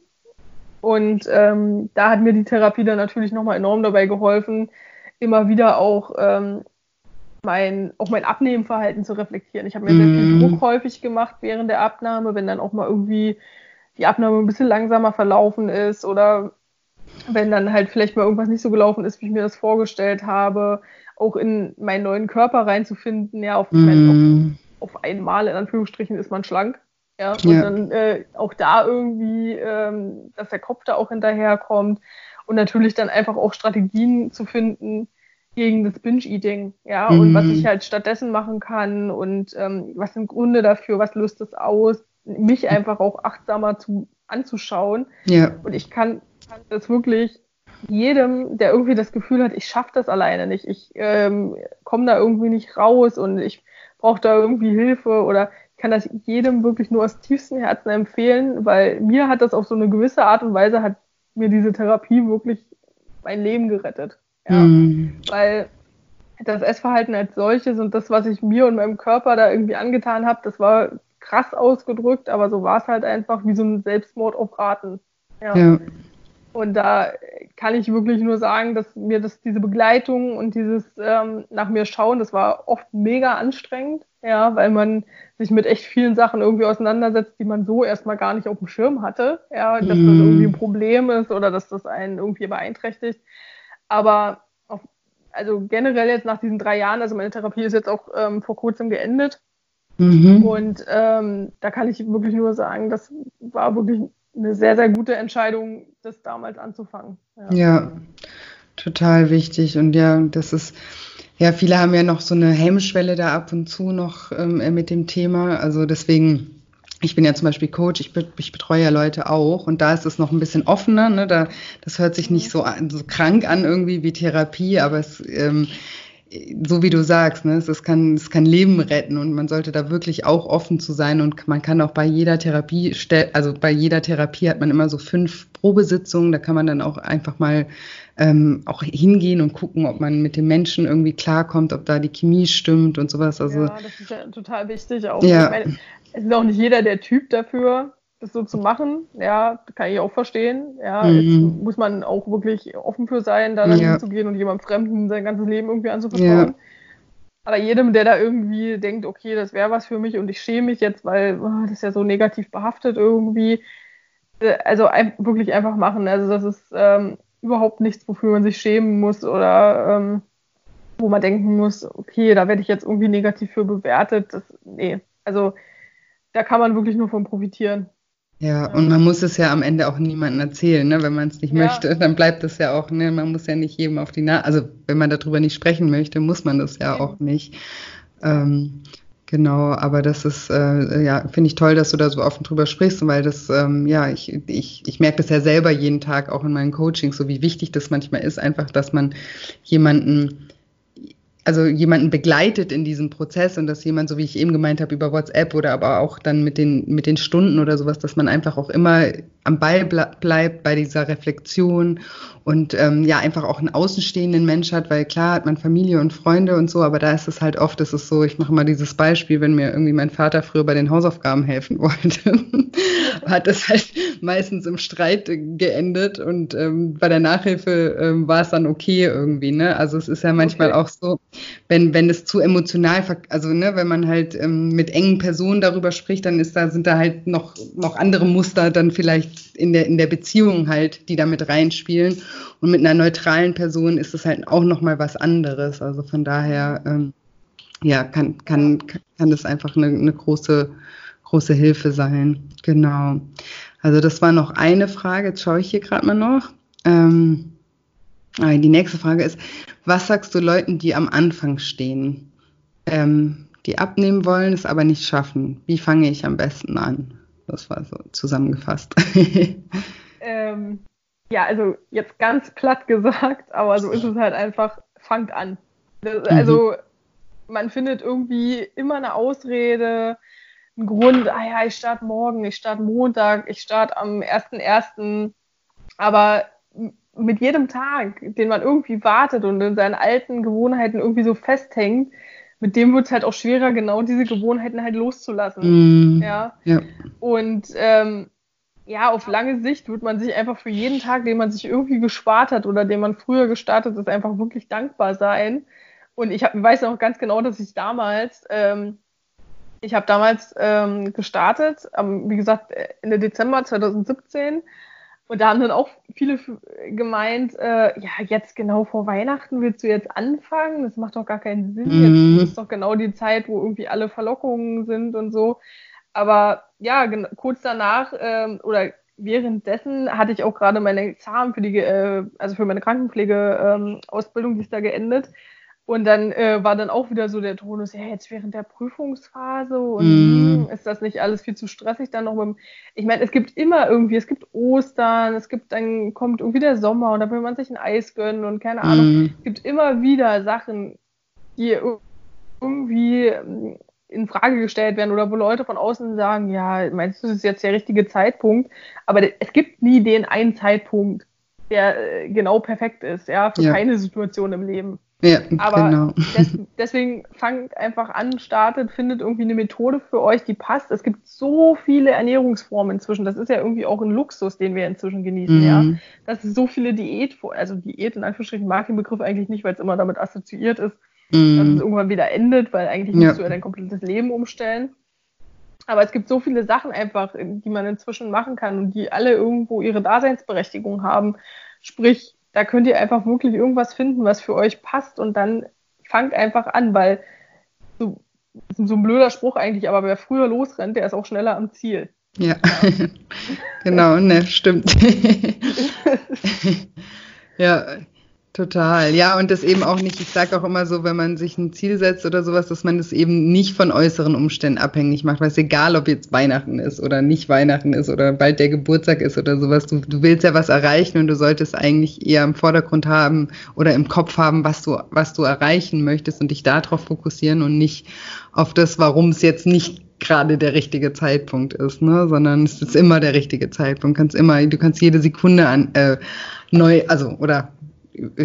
Und ähm, da hat mir die Therapie dann natürlich nochmal enorm dabei geholfen, immer wieder auch ähm, mein, auch mein Abnehmenverhalten zu reflektieren. Ich habe mir mm. sehr viel mhm. Druck häufig gemacht während der Abnahme, wenn dann auch mal irgendwie die Abnahme ein bisschen langsamer verlaufen ist oder wenn dann halt vielleicht mal irgendwas nicht so gelaufen ist, wie ich mir das vorgestellt habe, auch in meinen neuen Körper reinzufinden. Ja, auf, mm. meine, auf, mhm. auf einmal in Anführungsstrichen ist man schlank. Ja, und ja. dann äh, auch da irgendwie, ähm, dass der Kopf da auch hinterherkommt und natürlich dann einfach auch Strategien zu finden gegen das Binge-Eating, ja, mhm. und was ich halt stattdessen machen kann und ähm, was sind Gründe dafür, was löst das aus, mich einfach auch achtsamer zu, anzuschauen. Ja. Und ich kann, kann das wirklich jedem, der irgendwie das Gefühl hat, ich schaffe das alleine nicht, ich ähm, komme da irgendwie nicht raus und ich brauche da irgendwie Hilfe oder kann das jedem wirklich nur aus tiefstem Herzen empfehlen, weil mir hat das auf so eine gewisse Art und Weise hat mir diese Therapie wirklich mein Leben gerettet. Ja. Mhm. Weil das Essverhalten als solches und das, was ich mir und meinem Körper da irgendwie angetan habe, das war krass ausgedrückt, aber so war es halt einfach wie so ein Selbstmord auf Raten. Ja. ja. Und da kann ich wirklich nur sagen, dass mir das, diese Begleitung und dieses ähm, nach mir schauen, das war oft mega anstrengend, ja, weil man sich mit echt vielen Sachen irgendwie auseinandersetzt, die man so erstmal gar nicht auf dem Schirm hatte, ja, dass das mhm. irgendwie ein Problem ist oder dass das einen irgendwie beeinträchtigt. Aber auf, also generell jetzt nach diesen drei Jahren, also meine Therapie ist jetzt auch ähm, vor kurzem geendet. Mhm. Und ähm, da kann ich wirklich nur sagen, das war wirklich eine sehr, sehr gute Entscheidung, das damals anzufangen. Ja. ja, total wichtig. Und ja, das ist, ja, viele haben ja noch so eine Hemmschwelle da ab und zu noch ähm, mit dem Thema. Also deswegen, ich bin ja zum Beispiel Coach, ich, ich betreue ja Leute auch und da ist es noch ein bisschen offener. Ne? Da, das hört sich nicht so, so krank an irgendwie wie Therapie, aber es ähm, so wie du sagst, ne, es, kann, es kann Leben retten und man sollte da wirklich auch offen zu sein und man kann auch bei jeder Therapie, also bei jeder Therapie hat man immer so fünf Probesitzungen, da kann man dann auch einfach mal ähm, auch hingehen und gucken, ob man mit dem Menschen irgendwie klarkommt, ob da die Chemie stimmt und sowas. Also, ja, das ist ja total wichtig auch. Ja. Meine, es ist auch nicht jeder der Typ dafür, das so zu machen. Ja, kann ich auch verstehen. Ja, mhm. jetzt muss man auch wirklich offen für sein, da dann ja. hinzugehen und jemandem Fremden sein ganzes Leben irgendwie anzuvertrauen. Ja. Aber jedem, der da irgendwie denkt, okay, das wäre was für mich und ich schäme mich jetzt, weil oh, das ist ja so negativ behaftet irgendwie, äh, also ein, wirklich einfach machen. Also das ist ähm, überhaupt nichts, wofür man sich schämen muss oder ähm, wo man denken muss, okay, da werde ich jetzt irgendwie negativ für bewertet. Das, nee, also da kann man wirklich nur von profitieren. Ja, und man muss es ja am Ende auch niemandem erzählen, ne? wenn man es nicht ja. möchte, dann bleibt es ja auch, ne? man muss ja nicht jedem auf die Nase, also wenn man darüber nicht sprechen möchte, muss man das ja, ja. auch nicht. Ähm, genau, aber das ist, äh, ja, finde ich toll, dass du da so offen drüber sprichst, weil das, ähm, ja, ich, ich, ich merke das ja selber jeden Tag auch in meinen Coachings, so wie wichtig das manchmal ist, einfach, dass man jemanden also jemanden begleitet in diesem Prozess und dass jemand, so wie ich eben gemeint habe, über WhatsApp oder aber auch dann mit den, mit den Stunden oder sowas, dass man einfach auch immer am Ball bleibt bei dieser Reflexion und ähm, ja einfach auch einen außenstehenden Mensch hat, weil klar hat man Familie und Freunde und so, aber da ist es halt oft, ist es so, ich mache mal dieses Beispiel, wenn mir irgendwie mein Vater früher bei den Hausaufgaben helfen wollte, hat das halt meistens im Streit geendet und ähm, bei der Nachhilfe ähm, war es dann okay irgendwie, ne? Also es ist ja manchmal okay. auch so, wenn wenn es zu emotional, also ne, wenn man halt ähm, mit engen Personen darüber spricht, dann ist da sind da halt noch noch andere Muster dann vielleicht in der in der Beziehung halt, die da mit reinspielen und mit einer neutralen Person ist es halt auch noch mal was anderes. Also von daher, ähm, ja, kann, kann, kann das einfach eine, eine große, große Hilfe sein. Genau. Also das war noch eine Frage. Jetzt schaue ich hier gerade mal noch. Ähm, ah, die nächste Frage ist, was sagst du Leuten, die am Anfang stehen, ähm, die abnehmen wollen, es aber nicht schaffen? Wie fange ich am besten an? Das war so zusammengefasst. ähm, ja, also jetzt ganz platt gesagt, aber so ist es halt einfach, fangt an. Das, also mhm. man findet irgendwie immer eine Ausrede, einen Grund, ah ja, ich starte morgen, ich starte Montag, ich starte am 1.1. Aber mit jedem Tag, den man irgendwie wartet und in seinen alten Gewohnheiten irgendwie so festhängt, mit dem wird es halt auch schwerer, genau diese Gewohnheiten halt loszulassen. Mm, ja? ja. Und ähm, ja, auf lange Sicht wird man sich einfach für jeden Tag, den man sich irgendwie gespart hat oder den man früher gestartet ist, einfach wirklich dankbar sein. Und ich hab, weiß noch ganz genau, dass ich damals, ähm, ich habe damals ähm, gestartet, wie gesagt, Ende Dezember 2017. Und da haben dann auch viele gemeint, äh, ja, jetzt genau vor Weihnachten willst du jetzt anfangen? Das macht doch gar keinen Sinn. Mhm. Jetzt ist doch genau die Zeit, wo irgendwie alle Verlockungen sind und so. Aber ja, kurz danach ähm, oder währenddessen hatte ich auch gerade meine Examen für die, äh, also für meine Krankenpflege-Ausbildung, ähm, die ist da geendet. Und dann äh, war dann auch wieder so der Tonus, ja, jetzt während der Prüfungsphase und mm. ist das nicht alles viel zu stressig dann noch mit dem, ich meine, es gibt immer irgendwie, es gibt Ostern, es gibt, dann kommt irgendwie der Sommer und da will man sich ein Eis gönnen und keine Ahnung. Mm. Es gibt immer wieder Sachen, die irgendwie in Frage gestellt werden oder wo Leute von außen sagen, ja, meinst du, das ist jetzt der richtige Zeitpunkt? Aber es gibt nie den einen Zeitpunkt, der äh, genau perfekt ist, ja, für ja. keine Situation im Leben. Ja, Aber genau. des, deswegen fangt einfach an, startet, findet irgendwie eine Methode für euch, die passt. Es gibt so viele Ernährungsformen inzwischen. Das ist ja irgendwie auch ein Luxus, den wir inzwischen genießen, mhm. ja. Dass es so viele Diät, also Diät in Anführungsstrichen mag den Begriff eigentlich nicht, weil es immer damit assoziiert ist, mhm. dass es irgendwann wieder endet, weil eigentlich ja. musst du ja dein komplettes Leben umstellen. Aber es gibt so viele Sachen einfach, die man inzwischen machen kann und die alle irgendwo ihre Daseinsberechtigung haben. Sprich, da könnt ihr einfach wirklich irgendwas finden, was für euch passt und dann fangt einfach an, weil so, so ein blöder Spruch eigentlich, aber wer früher losrennt, der ist auch schneller am Ziel. Ja, genau, ne, stimmt. ja, Total, ja, und das eben auch nicht, ich sage auch immer so, wenn man sich ein Ziel setzt oder sowas, dass man das eben nicht von äußeren Umständen abhängig macht, weil es egal, ob jetzt Weihnachten ist oder nicht Weihnachten ist oder bald der Geburtstag ist oder sowas, du, du willst ja was erreichen und du solltest eigentlich eher im Vordergrund haben oder im Kopf haben, was du, was du erreichen möchtest und dich darauf fokussieren und nicht auf das, warum es jetzt nicht gerade der richtige Zeitpunkt ist, ne? sondern es ist immer der richtige Zeitpunkt. Kannst immer, du kannst jede Sekunde an, äh, neu, also oder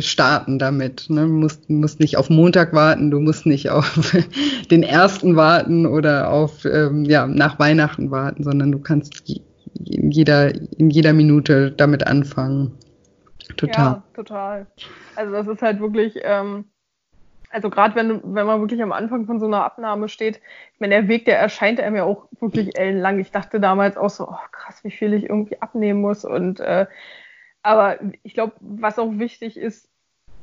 starten damit. Ne? Du musst, musst nicht auf Montag warten, du musst nicht auf den ersten warten oder auf ähm, ja, nach Weihnachten warten, sondern du kannst in jeder, in jeder Minute damit anfangen. Total. Ja, total. Also das ist halt wirklich, ähm, also gerade wenn, wenn man wirklich am Anfang von so einer Abnahme steht, ich meine, der Weg, der erscheint einem ja auch wirklich ellenlang. Ich dachte damals auch so, oh, krass, wie viel ich irgendwie abnehmen muss und äh, aber ich glaube, was auch wichtig ist,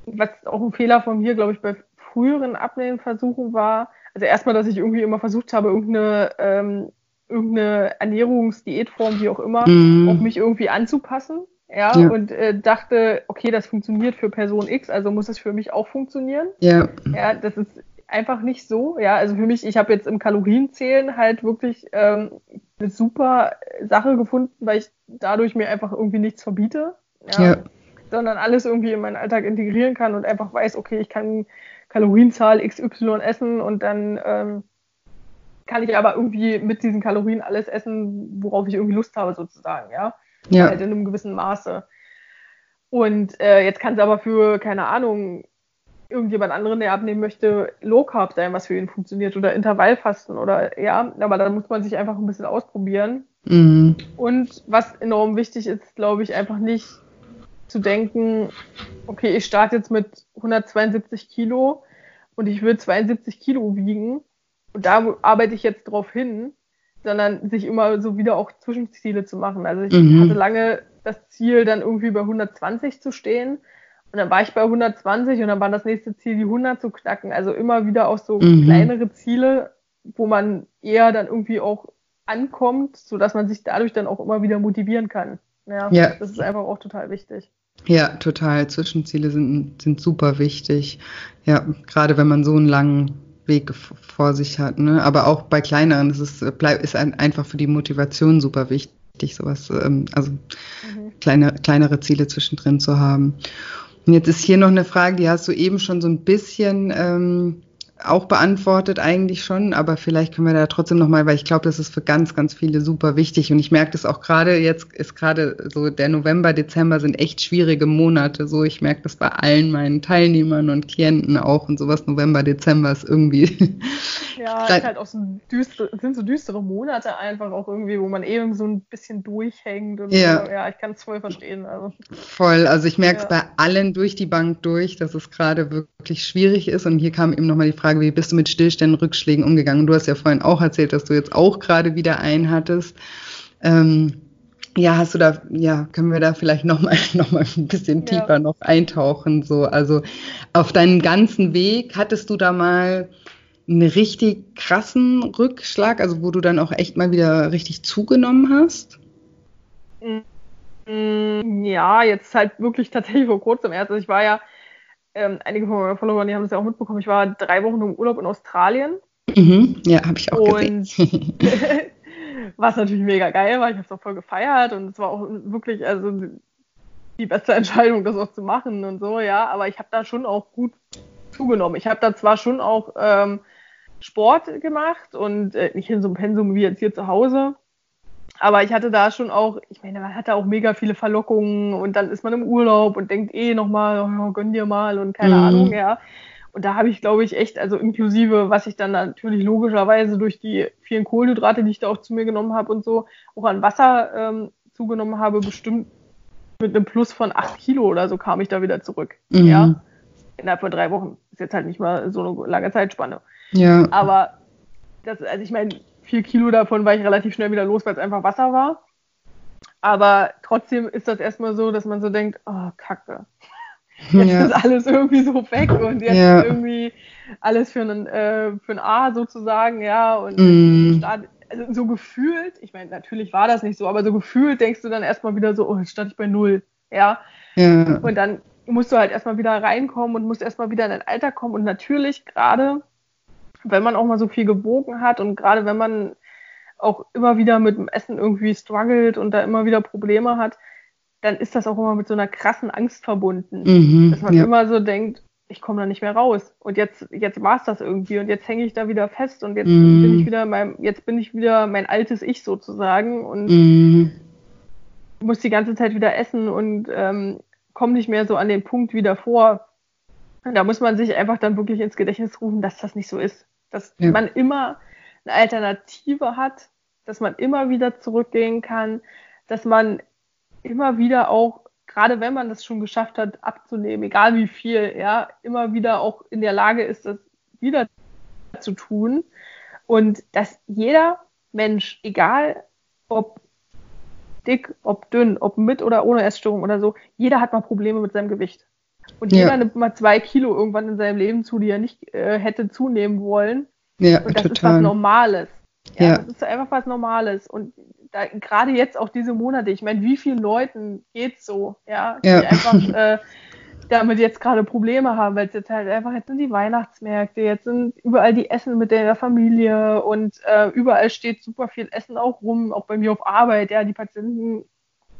was auch ein Fehler von mir, glaube ich, bei früheren Abnehmversuchen war, also erstmal, dass ich irgendwie immer versucht habe, irgendeine, ähm, irgendeine Ernährungsdiätform, wie auch immer, mm. auf mich irgendwie anzupassen. Ja, ja. und äh, dachte, okay, das funktioniert für Person X, also muss es für mich auch funktionieren. Ja. Ja, das ist einfach nicht so. Ja, also für mich, ich habe jetzt im Kalorienzählen halt wirklich ähm, eine super Sache gefunden, weil ich dadurch mir einfach irgendwie nichts verbiete ja, ja. sondern alles irgendwie in meinen Alltag integrieren kann und einfach weiß, okay, ich kann Kalorienzahl XY essen und dann ähm, kann ich aber irgendwie mit diesen Kalorien alles essen, worauf ich irgendwie Lust habe, sozusagen, ja. ja. Halt in einem gewissen Maße. Und äh, jetzt kann es aber für, keine Ahnung, irgendjemand anderen, der abnehmen möchte, Low Carb sein, was für ihn funktioniert oder Intervallfasten oder ja, aber da muss man sich einfach ein bisschen ausprobieren. Mhm. Und was enorm wichtig ist, glaube ich, einfach nicht zu denken, okay, ich starte jetzt mit 172 Kilo und ich will 72 Kilo wiegen und da arbeite ich jetzt drauf hin, sondern sich immer so wieder auch Zwischenziele zu machen. Also ich mhm. hatte lange das Ziel, dann irgendwie bei 120 zu stehen und dann war ich bei 120 und dann war das nächste Ziel, die 100 zu knacken. Also immer wieder auch so mhm. kleinere Ziele, wo man eher dann irgendwie auch ankommt, sodass man sich dadurch dann auch immer wieder motivieren kann. Ja, ja. das ist einfach auch total wichtig. Ja, total. Zwischenziele sind, sind super wichtig. Ja, gerade wenn man so einen langen Weg vor sich hat. Ne? Aber auch bei kleineren ist es ist einfach für die Motivation super wichtig, sowas, ähm, also mhm. kleine, kleinere Ziele zwischendrin zu haben. Und jetzt ist hier noch eine Frage, die hast du eben schon so ein bisschen ähm, auch beantwortet eigentlich schon, aber vielleicht können wir da trotzdem nochmal, weil ich glaube, das ist für ganz, ganz viele super wichtig und ich merke das auch gerade, jetzt ist gerade so der November, Dezember sind echt schwierige Monate, so ich merke das bei allen meinen Teilnehmern und Klienten auch und sowas, November, Dezember ist irgendwie. Ja, ist halt auch so düstere, sind so düstere Monate einfach auch irgendwie, wo man eben so ein bisschen durchhängt und ja, so. ja ich kann es voll verstehen. Also. Voll, also ich merke es ja. bei allen durch die Bank durch, dass es gerade wirklich schwierig ist und hier kam eben nochmal die Frage, Frage, wie bist du mit Stillständen, Rückschlägen umgegangen? Du hast ja vorhin auch erzählt, dass du jetzt auch gerade wieder einen hattest. Ähm, ja, hast du da, ja, können wir da vielleicht nochmal noch mal ein bisschen tiefer ja. noch eintauchen? So, also auf deinem ganzen Weg hattest du da mal einen richtig krassen Rückschlag, also wo du dann auch echt mal wieder richtig zugenommen hast? Mm, ja, jetzt halt wirklich tatsächlich vor kurzem erst. Also ich war ja ähm, einige von meinen Followern, die haben das ja auch mitbekommen, ich war drei Wochen im Urlaub in Australien. Mhm, ja, habe ich auch und gesehen. was natürlich mega geil war, ich habe es auch voll gefeiert und es war auch wirklich also die beste Entscheidung, das auch zu machen und so, ja, aber ich habe da schon auch gut zugenommen. Ich habe da zwar schon auch ähm, Sport gemacht und äh, nicht in so einem Pensum wie jetzt hier zu Hause. Aber ich hatte da schon auch, ich meine, man hatte auch mega viele Verlockungen und dann ist man im Urlaub und denkt eh nochmal, oh, gönn dir mal und keine mhm. Ahnung, ja. Und da habe ich, glaube ich, echt, also inklusive, was ich dann natürlich logischerweise durch die vielen Kohlenhydrate, die ich da auch zu mir genommen habe und so, auch an Wasser ähm, zugenommen habe, bestimmt mit einem Plus von acht Kilo oder so kam ich da wieder zurück. Mhm. Ja. Innerhalb von drei Wochen. Ist jetzt halt nicht mal so eine lange Zeitspanne. Ja. Aber das, also ich meine, vier Kilo davon war ich relativ schnell wieder los, weil es einfach Wasser war. Aber trotzdem ist das erstmal so, dass man so denkt, oh, Kacke. Jetzt ja. ist alles irgendwie so weg und jetzt ja. ist irgendwie alles für ein, äh, für ein A sozusagen, ja. Und mm. Start, also so gefühlt, ich meine, natürlich war das nicht so, aber so gefühlt denkst du dann erstmal wieder so, oh, jetzt stand ich bei null, ja. ja. Und dann musst du halt erstmal wieder reinkommen und musst erstmal wieder in dein Alter kommen. Und natürlich, gerade wenn man auch mal so viel gewogen hat und gerade wenn man auch immer wieder mit dem Essen irgendwie struggelt und da immer wieder Probleme hat, dann ist das auch immer mit so einer krassen Angst verbunden. Mhm, dass man ja. immer so denkt, ich komme da nicht mehr raus. Und jetzt, jetzt war es das irgendwie und jetzt hänge ich da wieder fest und jetzt mhm. bin ich wieder mein, jetzt bin ich wieder mein altes Ich sozusagen und mhm. muss die ganze Zeit wieder essen und ähm, komme nicht mehr so an den Punkt wie davor. Da muss man sich einfach dann wirklich ins Gedächtnis rufen, dass das nicht so ist. Dass ja. man immer eine Alternative hat, dass man immer wieder zurückgehen kann, dass man immer wieder auch, gerade wenn man das schon geschafft hat, abzunehmen, egal wie viel, ja, immer wieder auch in der Lage ist, das wieder zu tun. Und dass jeder Mensch, egal ob dick, ob dünn, ob mit oder ohne Essstörung oder so, jeder hat mal Probleme mit seinem Gewicht. Und ja. jeder nimmt mal zwei Kilo irgendwann in seinem Leben zu, die er nicht äh, hätte zunehmen wollen. Ja, und das total. ist was Normales. Ja, ja, Das ist einfach was Normales. Und da, gerade jetzt auch diese Monate, ich meine, wie vielen Leuten geht's so, ja, die ja. einfach äh, damit jetzt gerade Probleme haben, weil es jetzt halt einfach, jetzt sind die Weihnachtsmärkte, jetzt sind überall die Essen mit der Familie und äh, überall steht super viel Essen auch rum, auch bei mir auf Arbeit, ja, die Patienten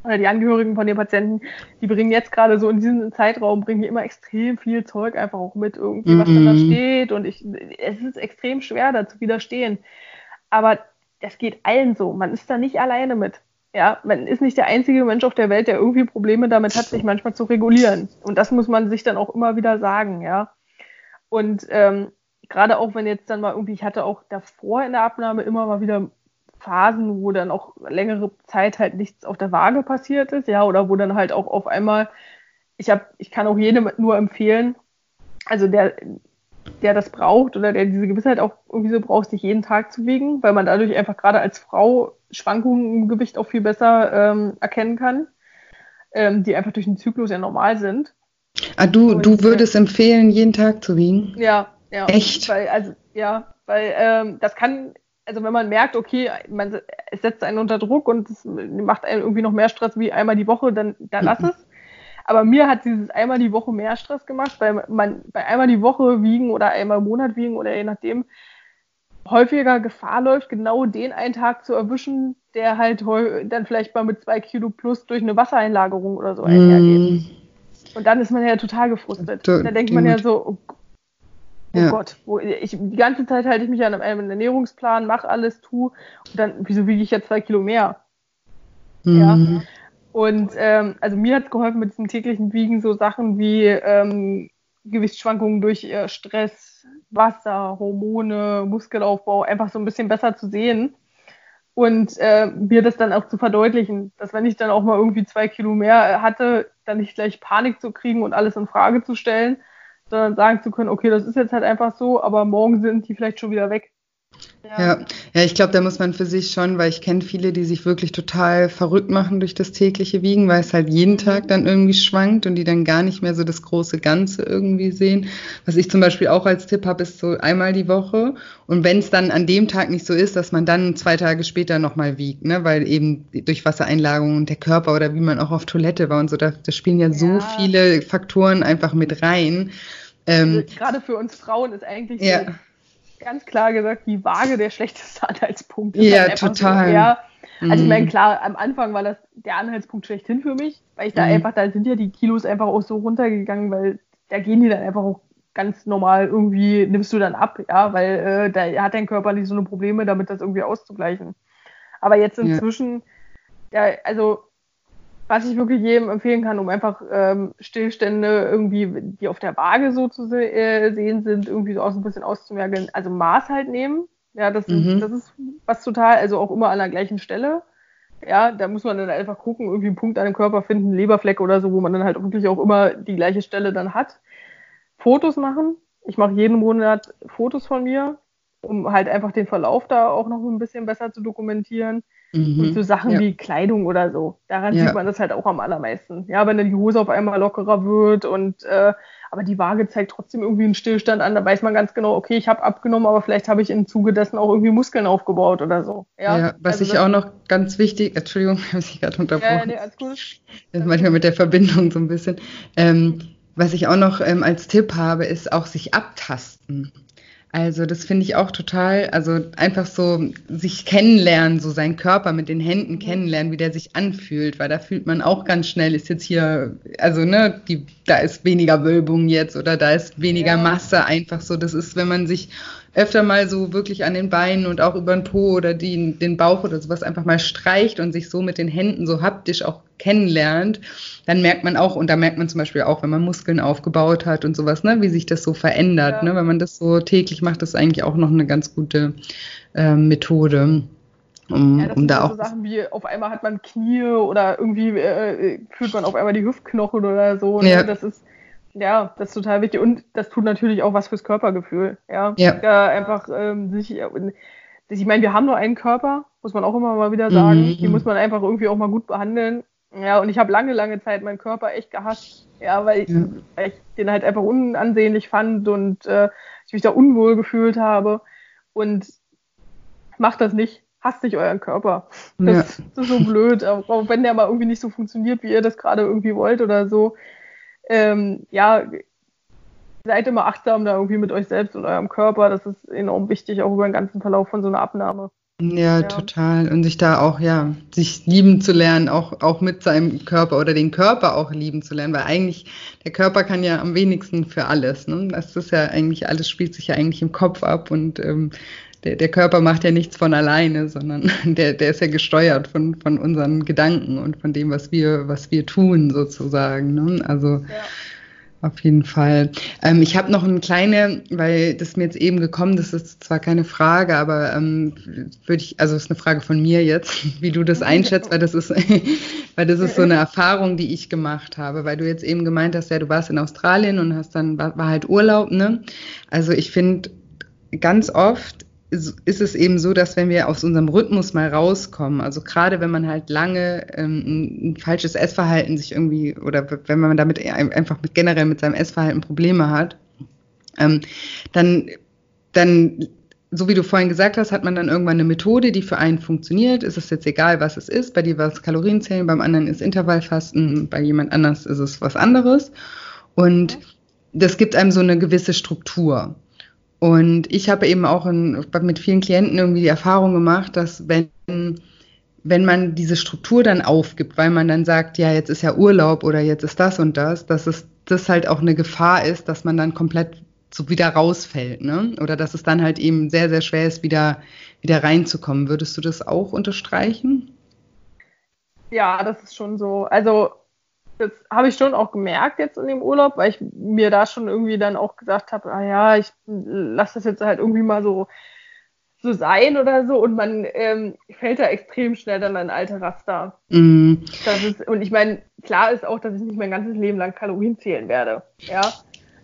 oder die Angehörigen von den Patienten, die bringen jetzt gerade so in diesem Zeitraum, bringen die immer extrem viel Zeug einfach auch mit irgendwie, was mhm. da steht und ich, es ist extrem schwer, da zu widerstehen. Aber das geht allen so. Man ist da nicht alleine mit. Ja, man ist nicht der einzige Mensch auf der Welt, der irgendwie Probleme damit hat, sich manchmal zu regulieren. Und das muss man sich dann auch immer wieder sagen, ja. Und ähm, gerade auch wenn jetzt dann mal irgendwie, ich hatte auch davor in der Abnahme immer mal wieder Phasen, wo dann auch längere Zeit halt nichts auf der Waage passiert ist, ja, oder wo dann halt auch auf einmal, ich habe, ich kann auch jedem nur empfehlen, also der, der das braucht oder der diese Gewissheit auch irgendwie so braucht, sich jeden Tag zu wiegen, weil man dadurch einfach gerade als Frau Schwankungen im Gewicht auch viel besser ähm, erkennen kann, ähm, die einfach durch den Zyklus ja normal sind. Ah, du, Und, du würdest äh, empfehlen, jeden Tag zu wiegen? Ja, ja. Echt? Weil, also, ja, weil ähm, das kann, also wenn man merkt, okay, man, es setzt einen unter Druck und es macht einen irgendwie noch mehr Stress wie einmal die Woche, dann, dann lass es. Aber mir hat dieses einmal die Woche mehr Stress gemacht, weil man bei einmal die Woche wiegen oder einmal im Monat wiegen oder je nachdem häufiger Gefahr läuft, genau den einen Tag zu erwischen, der halt dann vielleicht mal mit zwei Kilo plus durch eine Wassereinlagerung oder so einhergeht. Mm. Und dann ist man ja total gefrustet. Da, da denkt man ja so, oh, oh ja. Gott, wo, ich, die ganze Zeit halte ich mich an einem Ernährungsplan, mache alles, tu und dann, wieso wiege ich jetzt zwei Kilo mehr? Mm. Ja. Und ähm, also mir hat es geholfen mit diesem täglichen Wiegen so Sachen wie ähm, Gewichtsschwankungen durch äh, Stress, Wasser, Hormone, Muskelaufbau einfach so ein bisschen besser zu sehen und äh, mir das dann auch zu verdeutlichen, dass wenn ich dann auch mal irgendwie zwei Kilo mehr hatte, dann nicht gleich Panik zu kriegen und alles in Frage zu stellen, sondern sagen zu können, okay, das ist jetzt halt einfach so, aber morgen sind die vielleicht schon wieder weg. Ja. ja, ich glaube, da muss man für sich schon, weil ich kenne viele, die sich wirklich total verrückt machen durch das tägliche Wiegen, weil es halt jeden Tag dann irgendwie schwankt und die dann gar nicht mehr so das große Ganze irgendwie sehen. Was ich zum Beispiel auch als Tipp habe, ist so einmal die Woche. Und wenn es dann an dem Tag nicht so ist, dass man dann zwei Tage später nochmal wiegt, ne? weil eben durch Wassereinlagerung und der Körper oder wie man auch auf Toilette war und so, da, da spielen ja, ja. so viele Faktoren einfach mit rein. Ähm, also, Gerade für uns Frauen ist eigentlich ja. so ganz klar gesagt die Waage der schlechteste Anhaltspunkt. ja, total. So also ich meine, mhm. klar, am Anfang war das der Anhaltspunkt schlechthin für mich, weil ich da mhm. einfach, da sind ja die Kilos einfach auch so runtergegangen, weil da gehen die dann einfach auch ganz normal irgendwie nimmst du dann ab, ja, weil äh, da hat dein Körper nicht so eine Probleme, damit das irgendwie auszugleichen. Aber jetzt inzwischen, ja, ja also was ich wirklich jedem empfehlen kann, um einfach ähm, Stillstände irgendwie, die auf der Waage so zu se äh, sehen sind, irgendwie so aus ein bisschen auszumerken, also Maß halt nehmen. Ja, das, mhm. ist, das ist was total, also auch immer an der gleichen Stelle. Ja, da muss man dann einfach gucken, irgendwie einen Punkt an dem Körper finden, Leberfleck oder so, wo man dann halt wirklich auch immer die gleiche Stelle dann hat. Fotos machen. Ich mache jeden Monat Fotos von mir, um halt einfach den Verlauf da auch noch ein bisschen besser zu dokumentieren. Mhm. Und so Sachen ja. wie Kleidung oder so. Daran ja. sieht man das halt auch am allermeisten. Ja, wenn dann die Hose auf einmal lockerer wird und äh, aber die Waage zeigt trotzdem irgendwie einen Stillstand an, da weiß man ganz genau, okay, ich habe abgenommen, aber vielleicht habe ich im Zuge dessen auch irgendwie Muskeln aufgebaut oder so. Ja, ja was also ich auch noch ganz wichtig, Entschuldigung, ich habe mich gerade unterbrochen. Ja, nee, alles gut. Das ist manchmal mit der Verbindung so ein bisschen. Ähm, was ich auch noch ähm, als Tipp habe, ist auch sich abtasten. Also das finde ich auch total, also einfach so sich kennenlernen, so seinen Körper mit den Händen kennenlernen, wie der sich anfühlt, weil da fühlt man auch ganz schnell, ist jetzt hier, also ne, die, da ist weniger Wölbung jetzt oder da ist weniger ja. Masse, einfach so. Das ist, wenn man sich öfter mal so wirklich an den Beinen und auch über den Po oder die, den Bauch oder sowas einfach mal streicht und sich so mit den Händen so haptisch auch kennenlernt, dann merkt man auch, und da merkt man zum Beispiel auch, wenn man Muskeln aufgebaut hat und sowas, ne, wie sich das so verändert. Ja. Ne? Wenn man das so täglich macht, das ist eigentlich auch noch eine ganz gute äh, Methode. Um, ja, das um sind da auch so Sachen wie auf einmal hat man Knie oder irgendwie äh, fühlt man auf einmal die Hüftknochen oder so. Ne? Ja. Das ist ja, das ist total wichtig. Und das tut natürlich auch was fürs Körpergefühl. Ja, ja. ja einfach ähm, sich. Ich meine, wir haben nur einen Körper, muss man auch immer mal wieder sagen. Mhm. Den muss man einfach irgendwie auch mal gut behandeln. Ja, und ich habe lange, lange Zeit meinen Körper echt gehasst. Ja, weil ich, ja. weil ich den halt einfach unansehnlich fand und äh, ich mich da unwohl gefühlt habe. Und macht das nicht. Hasst nicht euren Körper. Das, ja. das ist so blöd. Auch wenn der mal irgendwie nicht so funktioniert, wie ihr das gerade irgendwie wollt oder so ähm, ja, seid immer achtsam da irgendwie mit euch selbst und eurem Körper. Das ist enorm wichtig, auch über den ganzen Verlauf von so einer Abnahme. Ja, ja, total. Und sich da auch, ja, sich lieben zu lernen, auch, auch mit seinem Körper oder den Körper auch lieben zu lernen, weil eigentlich der Körper kann ja am wenigsten für alles. Ne? Das ist ja eigentlich, alles spielt sich ja eigentlich im Kopf ab und ähm, der, der Körper macht ja nichts von alleine, sondern der, der ist ja gesteuert von, von unseren Gedanken und von dem, was wir, was wir tun, sozusagen. Ne? Also ja. auf jeden Fall. Ähm, ich habe noch eine kleine, weil das mir jetzt eben gekommen, das ist zwar keine Frage, aber ähm, würde ich, also ist eine Frage von mir jetzt, wie du das einschätzt, weil das ist, weil das ist so eine Erfahrung, die ich gemacht habe, weil du jetzt eben gemeint hast, ja, du warst in Australien und hast dann war, war halt Urlaub, ne? Also ich finde ganz oft ist es eben so, dass wenn wir aus unserem Rhythmus mal rauskommen, also gerade wenn man halt lange ähm, ein falsches Essverhalten sich irgendwie oder wenn man damit einfach mit generell mit seinem Essverhalten Probleme hat, ähm, dann, dann, so wie du vorhin gesagt hast, hat man dann irgendwann eine Methode, die für einen funktioniert. Ist es jetzt egal, was es ist. Bei dir war es Kalorienzählen, beim anderen ist Intervallfasten, bei jemand anders ist es was anderes. Und das gibt einem so eine gewisse Struktur. Und ich habe eben auch in, mit vielen Klienten irgendwie die Erfahrung gemacht, dass wenn, wenn man diese Struktur dann aufgibt, weil man dann sagt, ja, jetzt ist ja Urlaub oder jetzt ist das und das, dass es das halt auch eine Gefahr ist, dass man dann komplett so wieder rausfällt, ne? Oder dass es dann halt eben sehr, sehr schwer ist, wieder, wieder reinzukommen. Würdest du das auch unterstreichen? Ja, das ist schon so. Also das habe ich schon auch gemerkt jetzt in dem Urlaub, weil ich mir da schon irgendwie dann auch gesagt habe, ah ja, ich lasse das jetzt halt irgendwie mal so, so sein oder so und man ähm, fällt da extrem schnell dann ein alte Raster. Mm. Das ist, und ich meine, klar ist auch, dass ich nicht mein ganzes Leben lang Kalorien zählen werde. Ja.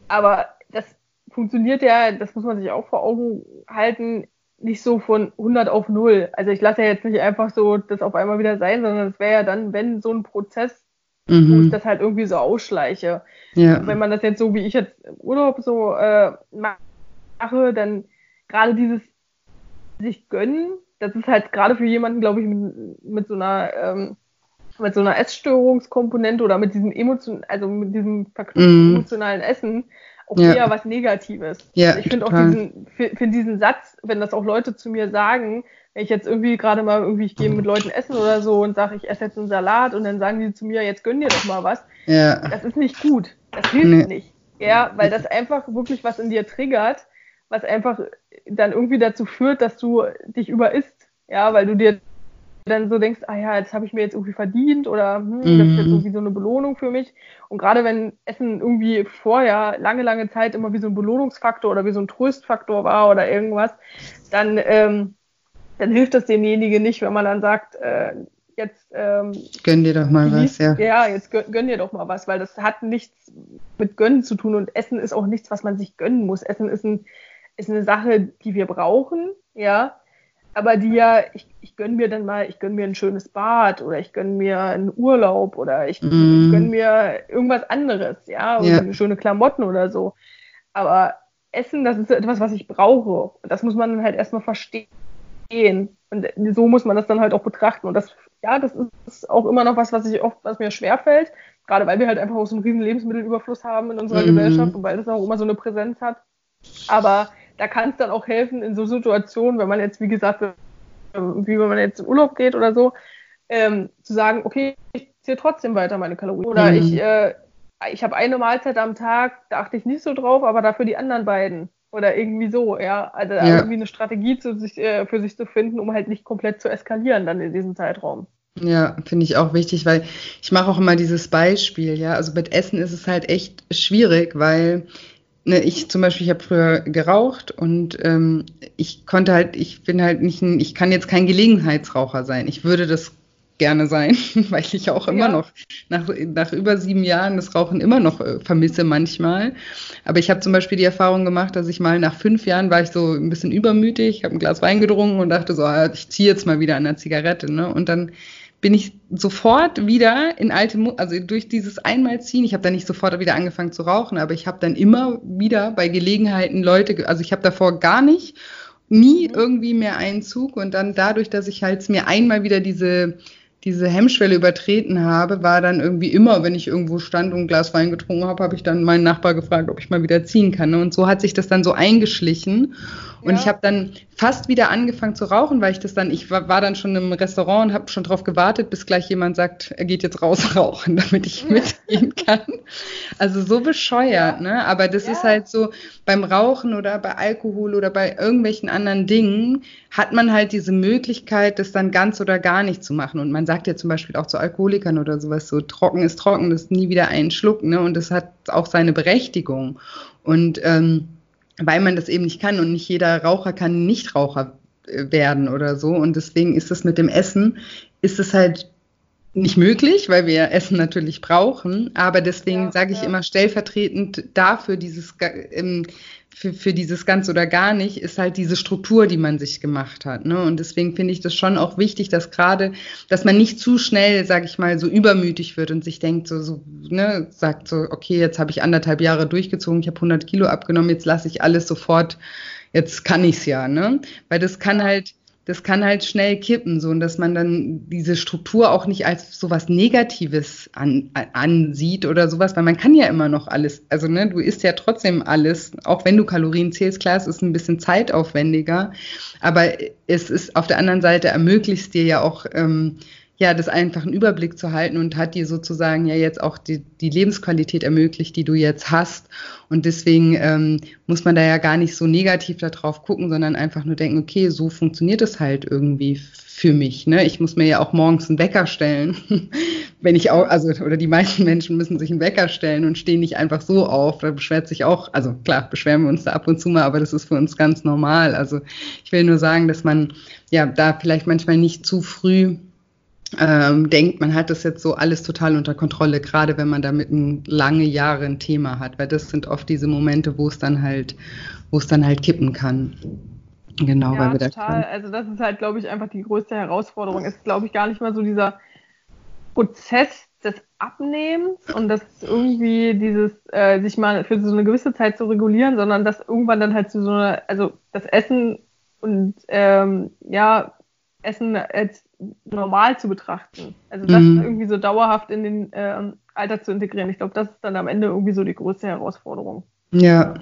Aber das funktioniert ja, das muss man sich auch vor Augen halten, nicht so von 100 auf 0. Also ich lasse ja jetzt nicht einfach so das auf einmal wieder sein, sondern es wäre ja dann, wenn so ein Prozess mhm. wo ich das halt irgendwie so ausschleiche. Ja. Wenn man das jetzt so wie ich jetzt im Urlaub so äh, mache, dann gerade dieses sich gönnen, das ist halt gerade für jemanden, glaube ich, mit, mit so einer ähm, mit so einer Essstörungskomponente oder mit diesem emotion also mit diesem verknüpften mm. emotionalen Essen auch ja. eher was Negatives. Ja, ich finde auch diesen, find diesen Satz, wenn das auch Leute zu mir sagen, wenn ich jetzt irgendwie gerade mal irgendwie, ich gehe mit Leuten essen oder so und sage, ich esse jetzt einen Salat und dann sagen die zu mir, jetzt gönn dir doch mal was. Ja. Das ist nicht gut. Das hilft nee. nicht. Ja, weil das einfach wirklich was in dir triggert, was einfach dann irgendwie dazu führt, dass du dich überisst. Ja, weil du dir dann so denkst, ah ja, das habe ich mir jetzt irgendwie verdient oder hm, das ist jetzt mhm. irgendwie so eine Belohnung für mich. Und gerade wenn Essen irgendwie vorher lange, lange Zeit immer wie so ein Belohnungsfaktor oder wie so ein Tröstfaktor war oder irgendwas, dann, ähm, dann hilft das demjenigen nicht, wenn man dann sagt, äh, jetzt ähm, gönn dir doch mal was, ja. Ja, jetzt gönn, gönn, dir doch mal was, weil das hat nichts mit Gönnen zu tun und Essen ist auch nichts, was man sich gönnen muss. Essen ist, ein, ist eine Sache, die wir brauchen, ja, aber die ja, ich, ich gönne mir dann mal, ich gönne mir ein schönes Bad oder ich gönne mir einen Urlaub oder ich, mm. ich gönne mir irgendwas anderes, ja, oder ja. schöne Klamotten oder so. Aber Essen, das ist etwas, was ich brauche. Das muss man dann halt erstmal verstehen. Und so muss man das dann halt auch betrachten. Und das, ja, das ist auch immer noch was, was ich oft, was mir schwerfällt. Gerade weil wir halt einfach auch so einen riesen Lebensmittelüberfluss haben in unserer mm. Gesellschaft und weil das auch immer so eine Präsenz hat. Aber da kann es dann auch helfen in so Situationen, wenn man jetzt, wie gesagt, wie wenn man jetzt in Urlaub geht oder so, ähm, zu sagen, okay, ich zähle trotzdem weiter meine Kalorien. Oder mhm. ich, äh, ich habe eine Mahlzeit am Tag, da achte ich nicht so drauf, aber dafür die anderen beiden. Oder irgendwie so, ja. Also ja. irgendwie eine Strategie zu sich, äh, für sich zu finden, um halt nicht komplett zu eskalieren dann in diesem Zeitraum. Ja, finde ich auch wichtig, weil ich mache auch immer dieses Beispiel, ja. Also mit Essen ist es halt echt schwierig, weil ne, ich zum Beispiel, ich habe früher geraucht und ähm, ich konnte halt, ich bin halt nicht, ein, ich kann jetzt kein Gelegenheitsraucher sein. Ich würde das gerne sein, weil ich auch immer ja. noch nach, nach über sieben Jahren das Rauchen immer noch äh, vermisse manchmal. Aber ich habe zum Beispiel die Erfahrung gemacht, dass ich mal nach fünf Jahren war ich so ein bisschen übermütig, habe ein Glas Wein getrunken und dachte so, ah, ich ziehe jetzt mal wieder an der Zigarette. Ne? Und dann bin ich sofort wieder in alte, also durch dieses Einmalziehen, ich habe dann nicht sofort wieder angefangen zu rauchen, aber ich habe dann immer wieder bei Gelegenheiten Leute, also ich habe davor gar nicht, nie mhm. irgendwie mehr Einzug und dann dadurch, dass ich halt mir einmal wieder diese diese Hemmschwelle übertreten habe, war dann irgendwie immer, wenn ich irgendwo stand und ein Glas Wein getrunken habe, habe ich dann meinen Nachbar gefragt, ob ich mal wieder ziehen kann. Und so hat sich das dann so eingeschlichen. Und ja. ich habe dann fast wieder angefangen zu rauchen, weil ich das dann, ich war, war dann schon im Restaurant und habe schon drauf gewartet, bis gleich jemand sagt, er geht jetzt raus rauchen, damit ich mitgehen kann. Also so bescheuert, ja. ne? Aber das ja. ist halt so, beim Rauchen oder bei Alkohol oder bei irgendwelchen anderen Dingen hat man halt diese Möglichkeit, das dann ganz oder gar nicht zu machen. Und man sagt ja zum Beispiel auch zu Alkoholikern oder sowas, so trocken ist trocken, das ist nie wieder einen Schluck, ne? Und das hat auch seine Berechtigung. Und ähm, weil man das eben nicht kann und nicht jeder Raucher kann Nichtraucher äh, werden oder so. Und deswegen ist es mit dem Essen, ist es halt nicht möglich, weil wir Essen natürlich brauchen. Aber deswegen ja, sage ich ja. immer stellvertretend dafür dieses ähm, für, für dieses ganz oder gar nicht ist halt diese Struktur, die man sich gemacht hat. Ne? Und deswegen finde ich das schon auch wichtig, dass gerade, dass man nicht zu schnell, sage ich mal, so übermütig wird und sich denkt, so, so ne, sagt so, okay, jetzt habe ich anderthalb Jahre durchgezogen, ich habe 100 Kilo abgenommen, jetzt lasse ich alles sofort, jetzt kann ich's ja, ne? Weil das kann halt das kann halt schnell kippen, so und dass man dann diese Struktur auch nicht als sowas Negatives an, ansieht oder sowas, weil man kann ja immer noch alles, also ne, du isst ja trotzdem alles, auch wenn du Kalorien zählst, klar, es ist ein bisschen zeitaufwendiger, aber es ist auf der anderen Seite ermöglicht dir ja auch ähm, ja, das einfach einen Überblick zu halten und hat dir sozusagen ja jetzt auch die, die Lebensqualität ermöglicht, die du jetzt hast. Und deswegen ähm, muss man da ja gar nicht so negativ darauf gucken, sondern einfach nur denken, okay, so funktioniert es halt irgendwie für mich. Ne? Ich muss mir ja auch morgens einen Wecker stellen. Wenn ich auch, also, oder die meisten Menschen müssen sich einen Wecker stellen und stehen nicht einfach so auf. Da beschwert sich auch, also klar, beschweren wir uns da ab und zu mal, aber das ist für uns ganz normal. Also ich will nur sagen, dass man ja da vielleicht manchmal nicht zu früh ähm, denkt, man hat das jetzt so alles total unter Kontrolle, gerade wenn man damit ein lange Jahre ein Thema hat, weil das sind oft diese Momente, wo es dann halt, wo es dann halt kippen kann. Genau, ja, weil wir da total. Also das ist halt, glaube ich, einfach die größte Herausforderung. Es ist, glaube ich, gar nicht mal so dieser Prozess des Abnehmens und das irgendwie dieses, äh, sich mal für so eine gewisse Zeit zu regulieren, sondern das irgendwann dann halt zu so einer, also das Essen und ähm, ja, Essen als normal zu betrachten. Also das mhm. irgendwie so dauerhaft in den äh, Alltag zu integrieren. Ich glaube, das ist dann am Ende irgendwie so die größte Herausforderung. Ja,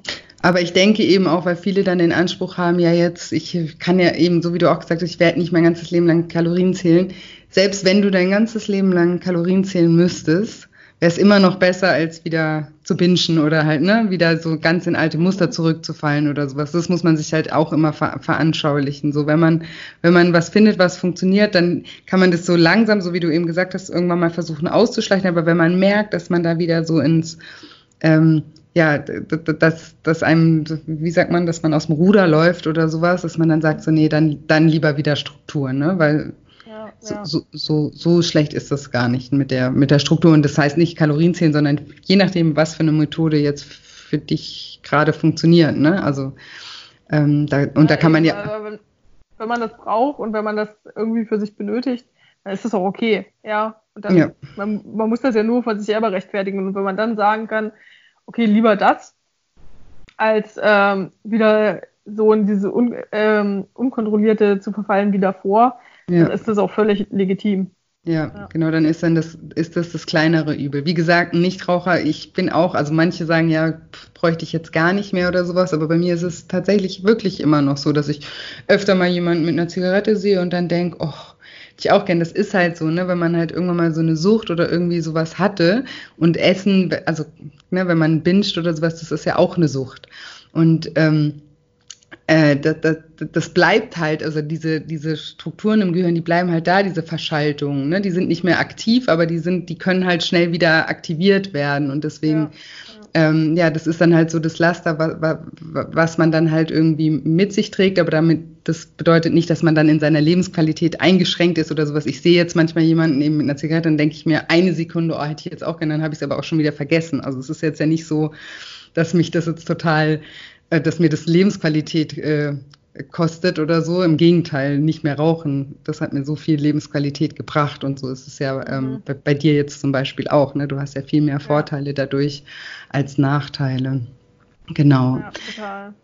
aber ich denke eben auch, weil viele dann den Anspruch haben, ja jetzt, ich kann ja eben, so wie du auch gesagt hast, ich werde nicht mein ganzes Leben lang Kalorien zählen. Selbst wenn du dein ganzes Leben lang Kalorien zählen müsstest, wäre es immer noch besser, als wieder zu binschen oder halt, ne, wieder so ganz in alte Muster zurückzufallen oder sowas. Das muss man sich halt auch immer ver veranschaulichen. So, wenn man, wenn man was findet, was funktioniert, dann kann man das so langsam, so wie du eben gesagt hast, irgendwann mal versuchen auszuschleichen. Aber wenn man merkt, dass man da wieder so ins, ähm, ja, dass, dass einem, wie sagt man, dass man aus dem Ruder läuft oder sowas, dass man dann sagt, so, nee, dann, dann lieber wieder Struktur, ne, weil so, so, so, so, schlecht ist das gar nicht mit der, mit der Struktur. Und das heißt nicht Kalorien zählen, sondern je nachdem, was für eine Methode jetzt für dich gerade funktioniert. Ne? Also, ähm, da, und ja, da kann man ja. Wenn, wenn, man das braucht und wenn man das irgendwie für sich benötigt, dann ist das auch okay. Ja. Und dann, ja. Man, man muss das ja nur von sich selber rechtfertigen. Und wenn man dann sagen kann, okay, lieber das, als ähm, wieder so in diese un, ähm, unkontrollierte zu verfallen wie davor, ja. dann ist das auch völlig legitim. Ja, ja, genau, dann ist dann das, ist das das kleinere Übel. Wie gesagt, ein Nichtraucher, ich bin auch, also manche sagen ja, bräuchte ich jetzt gar nicht mehr oder sowas, aber bei mir ist es tatsächlich wirklich immer noch so, dass ich öfter mal jemanden mit einer Zigarette sehe und dann denke, oh, ich auch gern, das ist halt so, ne, wenn man halt irgendwann mal so eine Sucht oder irgendwie sowas hatte und Essen, also, ne, wenn man binscht oder sowas, das ist ja auch eine Sucht. Und ähm, äh, das, das, das bleibt halt, also diese, diese Strukturen im Gehirn, die bleiben halt da, diese Verschaltungen, ne? die sind nicht mehr aktiv, aber die sind, die können halt schnell wieder aktiviert werden und deswegen, ja, ja. Ähm, ja das ist dann halt so das Laster, was, was man dann halt irgendwie mit sich trägt, aber damit, das bedeutet nicht, dass man dann in seiner Lebensqualität eingeschränkt ist oder sowas. Ich sehe jetzt manchmal jemanden eben mit einer Zigarette, dann denke ich mir eine Sekunde, oh, hätte ich jetzt auch gerne, dann habe ich es aber auch schon wieder vergessen. Also es ist jetzt ja nicht so, dass mich das jetzt total äh, dass mir das Lebensqualität äh, kostet oder so. Im Gegenteil, nicht mehr rauchen, das hat mir so viel Lebensqualität gebracht und so ist es ja ähm, mhm. bei, bei, dir jetzt zum Beispiel auch. Ne? Du hast ja viel mehr Vorteile ja. dadurch als Nachteile. Genau. Ja, total.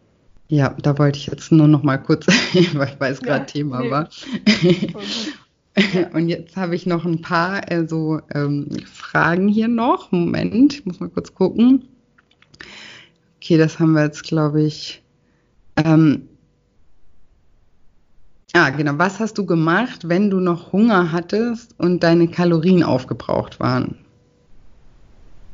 Ja, da wollte ich jetzt nur noch mal kurz, weil es gerade ja, Thema nee. war. Und jetzt habe ich noch ein paar äh, so ähm, Fragen hier noch. Moment, ich muss mal kurz gucken. Okay, das haben wir jetzt, glaube ich. Ähm, ah, genau. Was hast du gemacht, wenn du noch Hunger hattest und deine Kalorien aufgebraucht waren?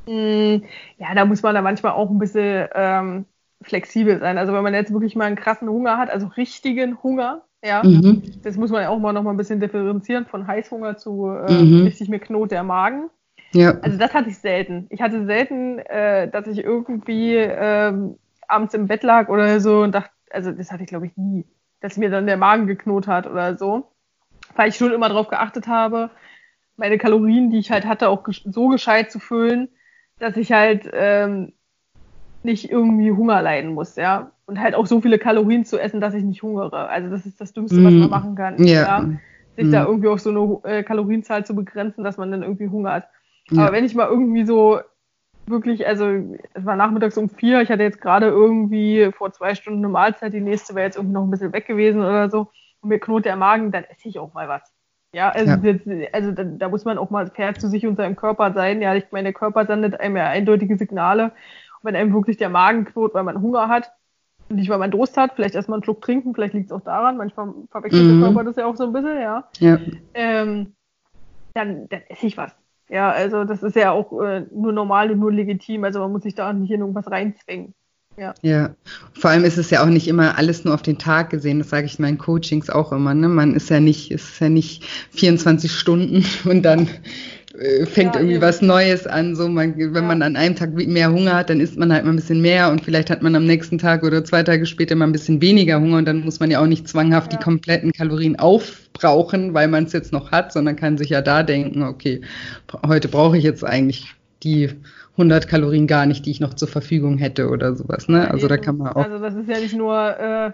Hm, ja, da muss man da manchmal auch ein bisschen ähm, flexibel sein. Also wenn man jetzt wirklich mal einen krassen Hunger hat, also richtigen Hunger, ja, mhm. das muss man ja auch mal noch mal ein bisschen differenzieren von Heißhunger zu äh, mhm. richtig mir knot der Magen. Ja. Also das hatte ich selten. Ich hatte selten, äh, dass ich irgendwie ähm, abends im Bett lag oder so und dachte, also das hatte ich glaube ich nie, dass mir dann der Magen geknot hat oder so. Weil ich schon immer darauf geachtet habe, meine Kalorien, die ich halt hatte, auch so gescheit zu füllen, dass ich halt ähm, nicht irgendwie Hunger leiden muss, ja. Und halt auch so viele Kalorien zu essen, dass ich nicht hungere. Also das ist das Dümmste, was man mm. machen kann. Ja. ja? Sich mm. da irgendwie auf so eine äh, Kalorienzahl zu begrenzen, dass man dann irgendwie Hunger hat. Ja. Aber wenn ich mal irgendwie so wirklich, also es war nachmittags um vier, ich hatte jetzt gerade irgendwie vor zwei Stunden eine Mahlzeit, die nächste wäre jetzt irgendwie noch ein bisschen weg gewesen oder so und mir knurrt der Magen, dann esse ich auch mal was. Ja, also, ja. Jetzt, also da, da, muss man auch mal fair zu sich und seinem Körper sein. Ja, ich meine, der Körper sendet einem ja eindeutige Signale. Und wenn einem wirklich der Magen knurrt, weil man Hunger hat, nicht weil man Durst hat, vielleicht erstmal einen Schluck trinken, vielleicht liegt es auch daran, manchmal verwechselt mhm. der Körper das ja auch so ein bisschen, ja. ja. Ähm, dann, dann esse ich was. Ja, also das ist ja auch äh, nur normal und nur legitim. Also man muss sich da nicht in irgendwas reinzwängen. Ja. ja, vor allem ist es ja auch nicht immer alles nur auf den Tag gesehen. Das sage ich in meinen Coachings auch immer. Ne? Man ist ja nicht, ist ja nicht 24 Stunden und dann äh, fängt ja, irgendwie eben. was Neues an. So, man, wenn ja. man an einem Tag mehr Hunger hat, dann isst man halt mal ein bisschen mehr und vielleicht hat man am nächsten Tag oder zwei Tage später mal ein bisschen weniger Hunger und dann muss man ja auch nicht zwanghaft die kompletten Kalorien aufbrauchen, weil man es jetzt noch hat, sondern kann sich ja da denken, okay, heute brauche ich jetzt eigentlich die 100 Kalorien gar nicht, die ich noch zur Verfügung hätte oder sowas. Ne? Also da kann man auch. Also das ist ja nicht nur äh,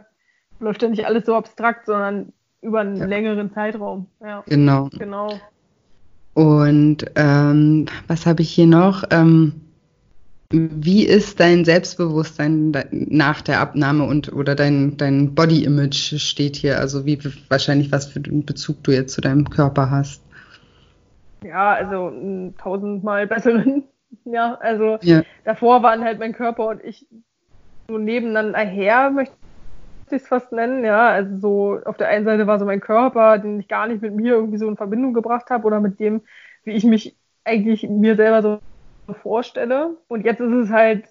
läuft ja nicht alles so abstrakt, sondern über einen längeren Zeitraum. Ja. Genau. Genau. Und ähm, was habe ich hier noch? Ähm, wie ist dein Selbstbewusstsein nach der Abnahme und oder dein, dein Body Image steht hier? Also wie wahrscheinlich was für einen Bezug du jetzt zu deinem Körper hast? Ja, also tausendmal besseren. Ja, also ja. davor waren halt mein Körper und ich so nebeneinander her, möchte ich es fast nennen, ja. Also so auf der einen Seite war so mein Körper, den ich gar nicht mit mir irgendwie so in Verbindung gebracht habe oder mit dem, wie ich mich eigentlich mir selber so vorstelle. Und jetzt ist es halt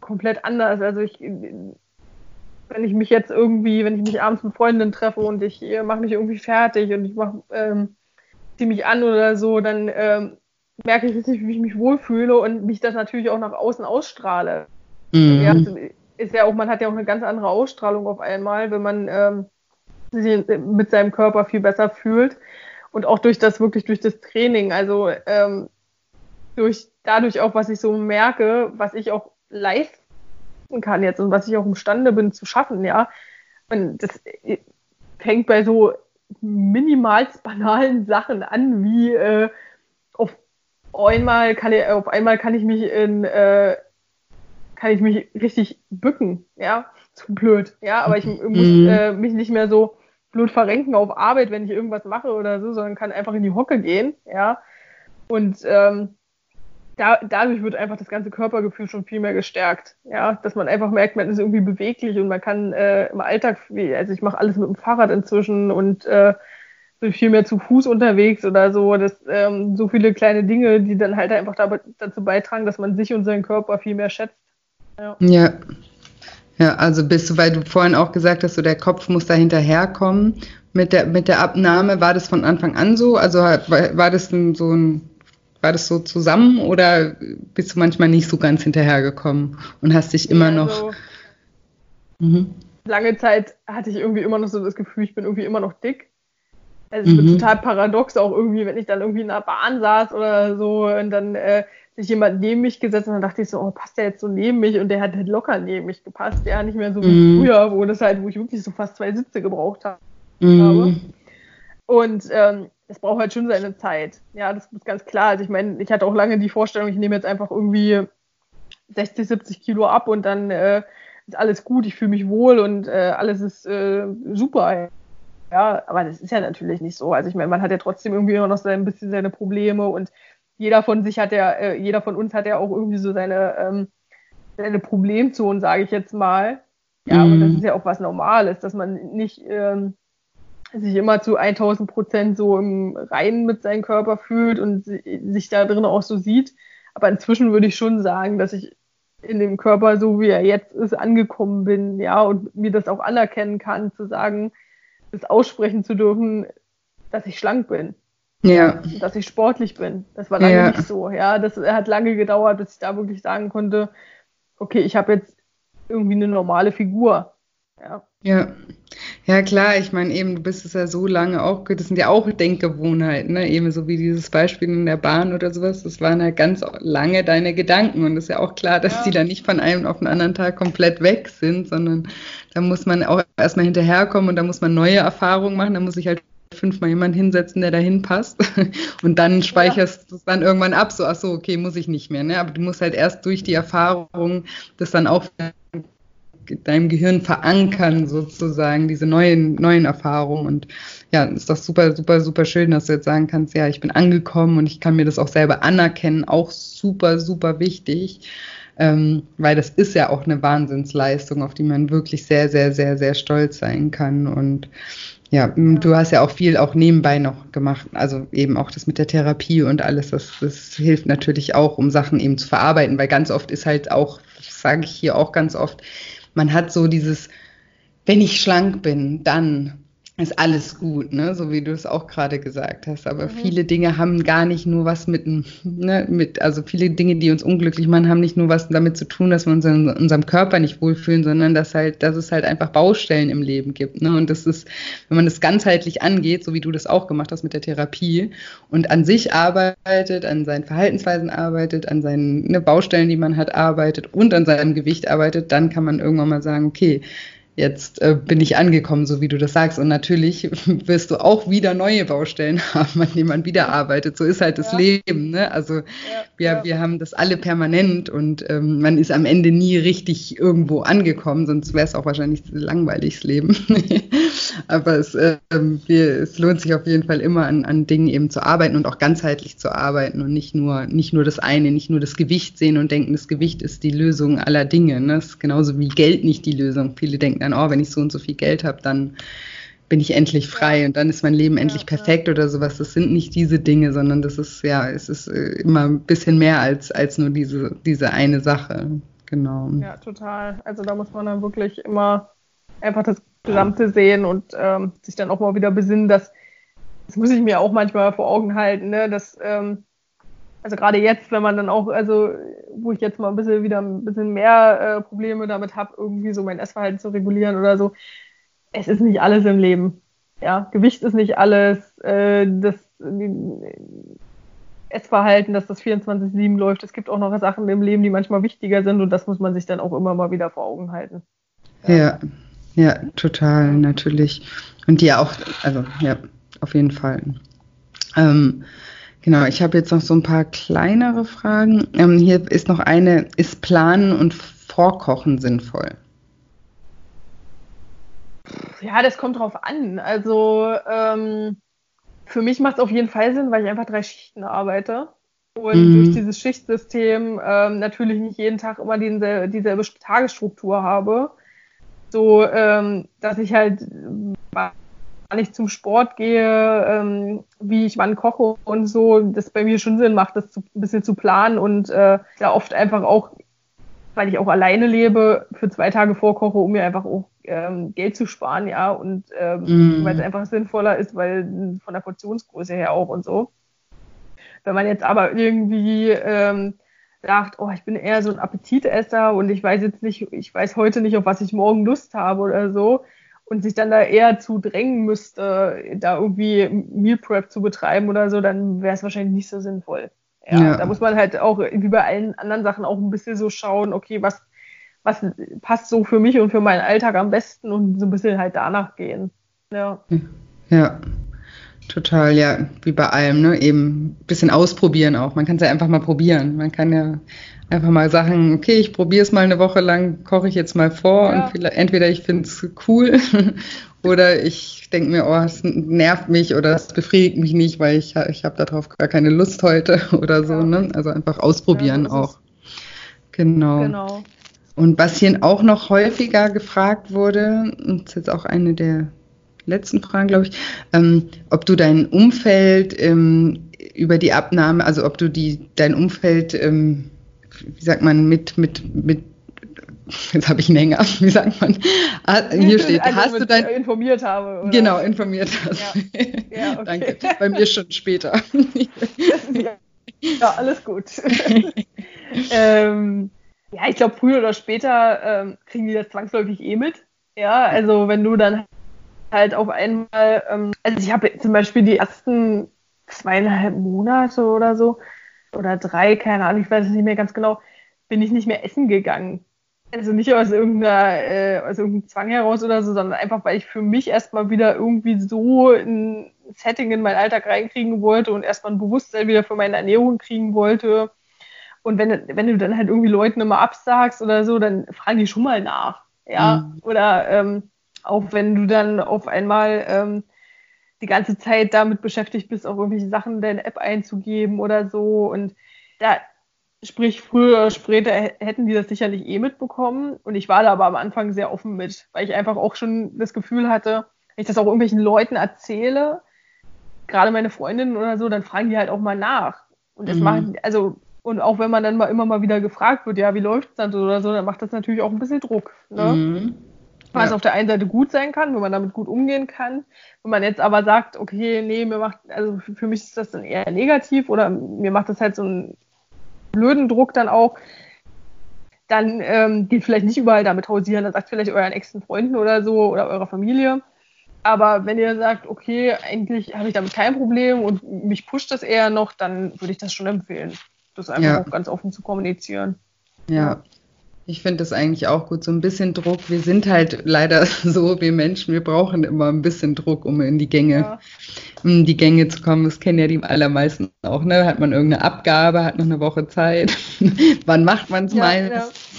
komplett anders. Also ich, wenn ich mich jetzt irgendwie, wenn ich mich abends mit Freundinnen treffe und ich äh, mache mich irgendwie fertig und ich mache ähm, ziehe mich an oder so, dann ähm, merke ich richtig, wie ich mich wohlfühle und mich das natürlich auch nach außen ausstrahle. Mhm. Ja, also ist ja auch, man hat ja auch eine ganz andere Ausstrahlung auf einmal, wenn man ähm, sich mit seinem Körper viel besser fühlt. Und auch durch das, wirklich durch das Training, also ähm, durch dadurch auch, was ich so merke, was ich auch leisten kann jetzt und was ich auch imstande bin zu schaffen, ja. Und das äh, fängt bei so minimalst banalen Sachen an, wie äh, auf einmal kann ich, auf einmal kann ich mich in äh, kann ich mich richtig bücken, ja, zu blöd, ja, aber ich muss mhm. äh, mich nicht mehr so blöd verrenken auf Arbeit, wenn ich irgendwas mache oder so, sondern kann einfach in die Hocke gehen, ja, und ähm, da, dadurch wird einfach das ganze Körpergefühl schon viel mehr gestärkt, ja, dass man einfach merkt, man ist irgendwie beweglich und man kann äh, im Alltag, also ich mache alles mit dem Fahrrad inzwischen und äh, bin viel mehr zu Fuß unterwegs oder so. Das ähm, so viele kleine Dinge, die dann halt einfach dazu beitragen, dass man sich und seinen Körper viel mehr schätzt. Ja. ja. Ja, also bist du, weil du vorhin auch gesagt hast, so der Kopf muss da hinterherkommen. Mit der, mit der Abnahme war das von Anfang an so? Also war, war das ein, so ein, war das so zusammen oder bist du manchmal nicht so ganz hinterhergekommen und hast dich immer ja, also, noch. Mhm. Lange Zeit hatte ich irgendwie immer noch so das Gefühl, ich bin irgendwie immer noch dick. Also es mhm. wird total paradox auch irgendwie, wenn ich dann irgendwie in der Bahn saß oder so und dann äh, sich jemand neben mich gesetzt und dann dachte ich so, oh, passt der jetzt so neben mich und der hat halt locker neben mich gepasst, ja, nicht mehr so wie mhm. früher, wo das halt, wo ich wirklich so fast zwei Sitze gebraucht habe. Mhm. Und ähm, es braucht halt schon seine Zeit. Ja, das ist ganz klar. Also ich meine, ich hatte auch lange die Vorstellung, ich nehme jetzt einfach irgendwie 60, 70 Kilo ab und dann äh, ist alles gut, ich fühle mich wohl und äh, alles ist äh, super. Ja, aber das ist ja natürlich nicht so. Also ich meine, man hat ja trotzdem irgendwie immer noch so ein bisschen seine Probleme und jeder von sich hat ja, äh, jeder von uns hat ja auch irgendwie so seine, ähm, seine Problemzonen, sage ich jetzt mal. Ja, mhm. und das ist ja auch was Normales, dass man nicht ähm, sich immer zu 1000 Prozent so im Reinen mit seinem Körper fühlt und sich da drin auch so sieht. Aber inzwischen würde ich schon sagen, dass ich in dem Körper, so wie er jetzt ist, angekommen bin, ja, und mir das auch anerkennen kann, zu sagen, das aussprechen zu dürfen, dass ich schlank bin. Ja. Dass ich sportlich bin. Das war lange ja. nicht so. Ja, das hat lange gedauert, bis ich da wirklich sagen konnte, okay, ich habe jetzt irgendwie eine normale Figur. Ja. Ja, ja klar, ich meine eben, du bist es ja so lange auch, das sind ja auch Denkgewohnheiten, ne? eben so wie dieses Beispiel in der Bahn oder sowas, das waren halt ganz lange deine Gedanken und es ist ja auch klar, dass ja. die dann nicht von einem auf den anderen Tag komplett weg sind, sondern da muss man auch erstmal hinterherkommen und da muss man neue Erfahrungen machen, da muss ich halt fünfmal jemand hinsetzen, der dahin passt und dann speicherst du ja. es dann irgendwann ab, so, ach so, okay, muss ich nicht mehr, ne? aber du musst halt erst durch die Erfahrung das dann auch deinem Gehirn verankern, sozusagen, diese neuen, neuen Erfahrungen. Und ja, ist doch super, super, super schön, dass du jetzt sagen kannst, ja, ich bin angekommen und ich kann mir das auch selber anerkennen, auch super, super wichtig. Ähm, weil das ist ja auch eine Wahnsinnsleistung, auf die man wirklich sehr, sehr, sehr, sehr stolz sein kann. Und ja, du hast ja auch viel auch nebenbei noch gemacht, also eben auch das mit der Therapie und alles, das, das hilft natürlich auch, um Sachen eben zu verarbeiten, weil ganz oft ist halt auch, sage ich hier auch ganz oft, man hat so dieses, wenn ich schlank bin, dann ist alles gut, ne? so wie du es auch gerade gesagt hast. Aber mhm. viele Dinge haben gar nicht nur was mit, ne, mit, also viele Dinge, die uns unglücklich machen, haben nicht nur was damit zu tun, dass wir uns in unserem Körper nicht wohlfühlen, sondern dass halt, dass es halt einfach Baustellen im Leben gibt. Ne? Und das ist, wenn man das ganzheitlich angeht, so wie du das auch gemacht hast mit der Therapie und an sich arbeitet, an seinen Verhaltensweisen arbeitet, an seinen ne, Baustellen, die man hat, arbeitet und an seinem Gewicht arbeitet, dann kann man irgendwann mal sagen, okay, jetzt äh, bin ich angekommen, so wie du das sagst. Und natürlich wirst du auch wieder neue Baustellen haben, an denen man wieder arbeitet. So ist halt das ja. Leben. Ne? Also ja, wir, ja. wir haben das alle permanent und ähm, man ist am Ende nie richtig irgendwo angekommen, sonst wäre es auch wahrscheinlich ein langweiliges Leben. Aber es, äh, wir, es lohnt sich auf jeden Fall immer an, an Dingen eben zu arbeiten und auch ganzheitlich zu arbeiten und nicht nur, nicht nur das eine, nicht nur das Gewicht sehen und denken, das Gewicht ist die Lösung aller Dinge. Ne? Das ist genauso wie Geld nicht die Lösung. Viele denken dann, oh, wenn ich so und so viel Geld habe, dann bin ich endlich frei und dann ist mein Leben endlich perfekt oder sowas. Das sind nicht diese Dinge, sondern das ist, ja, es ist äh, immer ein bisschen mehr als, als nur diese, diese eine Sache. Genau. Ja, total. Also da muss man dann wirklich immer einfach das Gesamte sehen und ähm, sich dann auch mal wieder besinnen, dass, das muss ich mir auch manchmal vor Augen halten, ne, dass, ähm, also gerade jetzt, wenn man dann auch, also wo ich jetzt mal ein bisschen wieder ein bisschen mehr äh, Probleme damit habe, irgendwie so mein Essverhalten zu regulieren oder so, es ist nicht alles im Leben. Ja, Gewicht ist nicht alles, äh, das Essverhalten, dass das 24-7 läuft. Es gibt auch noch Sachen im Leben, die manchmal wichtiger sind und das muss man sich dann auch immer mal wieder vor Augen halten. Ja, ja, ja total, natürlich. Und die auch, also ja, auf jeden Fall. Ähm, genau, ich habe jetzt noch so ein paar kleinere Fragen. Ähm, hier ist noch eine, ist Planen und Vorkochen sinnvoll? Ja, das kommt drauf an. Also ähm, für mich macht es auf jeden Fall Sinn, weil ich einfach drei Schichten arbeite und mhm. durch dieses Schichtsystem ähm, natürlich nicht jeden Tag immer dieselbe, dieselbe Tagesstruktur habe. So, ähm, dass ich halt wann ich zum Sport gehe, ähm, wie ich wann koche und so, das bei mir schon Sinn macht, das zu, ein bisschen zu planen und äh, ja oft einfach auch weil ich auch alleine lebe, für zwei Tage vorkoche, um mir einfach auch ähm, Geld zu sparen, ja, und ähm, mm. weil es einfach sinnvoller ist, weil von der Portionsgröße her auch und so. Wenn man jetzt aber irgendwie ähm, sagt, oh, ich bin eher so ein Appetitesser und ich weiß jetzt nicht, ich weiß heute nicht, auf was ich morgen Lust habe oder so, und sich dann da eher zu drängen müsste, da irgendwie Meal Prep zu betreiben oder so, dann wäre es wahrscheinlich nicht so sinnvoll. Ja, ja, da muss man halt auch, wie bei allen anderen Sachen, auch ein bisschen so schauen, okay, was, was passt so für mich und für meinen Alltag am besten und so ein bisschen halt danach gehen. Ja. Ja, total, ja, wie bei allem, ne? Eben ein bisschen ausprobieren auch. Man kann es ja einfach mal probieren. Man kann ja einfach mal sagen, okay, ich probiere es mal eine Woche lang, koche ich jetzt mal vor ja. und entweder ich finde es cool oder ich denke mir, oh, es nervt mich oder es befriedigt mich nicht, weil ich, ich habe darauf gar keine Lust heute oder so. Ja. Ne? Also einfach ausprobieren ja, auch. Genau. genau. Und was hier auch noch häufiger gefragt wurde, ist jetzt auch eine der letzten Fragen, glaube ich, ähm, ob du dein Umfeld ähm, über die Abnahme, also ob du die dein Umfeld, ähm, wie sagt man, mit, mit, mit jetzt habe ich einen Hänger, wie sagt man? Ah, hier steht, also hast du dein informiert habe. Oder? Genau, informiert hast. Ja. Ja, okay. Danke. Bei mir schon später. ja, alles gut. ähm, ja, ich glaube, früher oder später ähm, kriegen die das zwangsläufig eh mit. Ja, also wenn du dann halt auf einmal, ähm, also ich habe zum Beispiel die ersten zweieinhalb Monate oder so, oder drei, keine Ahnung, ich weiß es nicht mehr ganz genau, bin ich nicht mehr essen gegangen. Also nicht aus irgendeiner, äh, aus irgendeinem Zwang heraus oder so, sondern einfach, weil ich für mich erstmal wieder irgendwie so ein Setting in meinen Alltag reinkriegen wollte und erstmal ein Bewusstsein wieder für meine Ernährung kriegen wollte. Und wenn, wenn du dann halt irgendwie Leuten immer absagst oder so, dann fragen die schon mal nach. Ja. Mhm. Oder ähm, auch wenn du dann auf einmal ähm, die ganze Zeit damit beschäftigt bist, auch irgendwelche Sachen in deine App einzugeben oder so. Und da, Sprich, früher oder später hätten die das sicherlich eh mitbekommen. Und ich war da aber am Anfang sehr offen mit, weil ich einfach auch schon das Gefühl hatte, wenn ich das auch irgendwelchen Leuten erzähle, gerade meine Freundinnen oder so, dann fragen die halt auch mal nach. Und das mhm. machen, also, und auch wenn man dann mal immer mal wieder gefragt wird, ja, wie läuft es dann so oder so, dann macht das natürlich auch ein bisschen Druck. Ne? Mhm. Was ja. auf der einen Seite gut sein kann, wenn man damit gut umgehen kann. Wenn man jetzt aber sagt, okay, nee, mir macht, also für mich ist das dann eher negativ oder mir macht das halt so ein blöden Druck dann auch, dann ähm, geht vielleicht nicht überall damit hausieren, dann sagt vielleicht euren engsten Freunden oder so oder eurer Familie. Aber wenn ihr sagt, okay, eigentlich habe ich damit kein Problem und mich pusht das eher noch, dann würde ich das schon empfehlen, das einfach ja. auch ganz offen zu kommunizieren. Ja, ich finde das eigentlich auch gut, so ein bisschen Druck. Wir sind halt leider so, wir Menschen, wir brauchen immer ein bisschen Druck, um in die Gänge, ja. in die Gänge zu kommen. Das kennen ja die allermeisten auch, ne? Hat man irgendeine Abgabe, hat noch eine Woche Zeit. Wann macht man es ja, meist?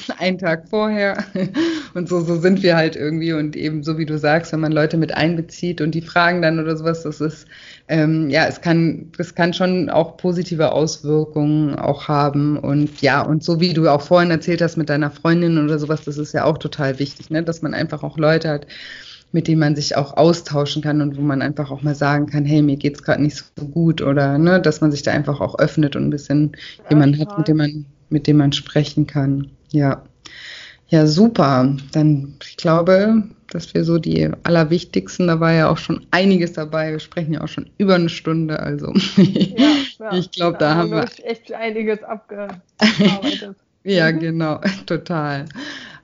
Ja. Einen Tag vorher. Und so, so sind wir halt irgendwie. Und eben so wie du sagst, wenn man Leute mit einbezieht und die fragen dann oder sowas, das ist ähm, ja, es kann, es kann schon auch positive Auswirkungen auch haben. Und ja, und so wie du auch vorhin erzählt hast mit deiner Freundin oder sowas, das ist ja auch total wichtig, ne? dass man einfach auch Leute hat, mit denen man sich auch austauschen kann und wo man einfach auch mal sagen kann, hey, mir geht's gerade nicht so gut oder ne, dass man sich da einfach auch öffnet und ein bisschen ja, jemanden hat, mit dem man, mit dem man sprechen kann. Ja. Ja, super. Dann, ich glaube, dass wir so die allerwichtigsten, da war ja auch schon einiges dabei. Wir sprechen ja auch schon über eine Stunde, also ja, ja, ich glaube, da, da haben wir echt einiges abgearbeitet. ja, genau, total.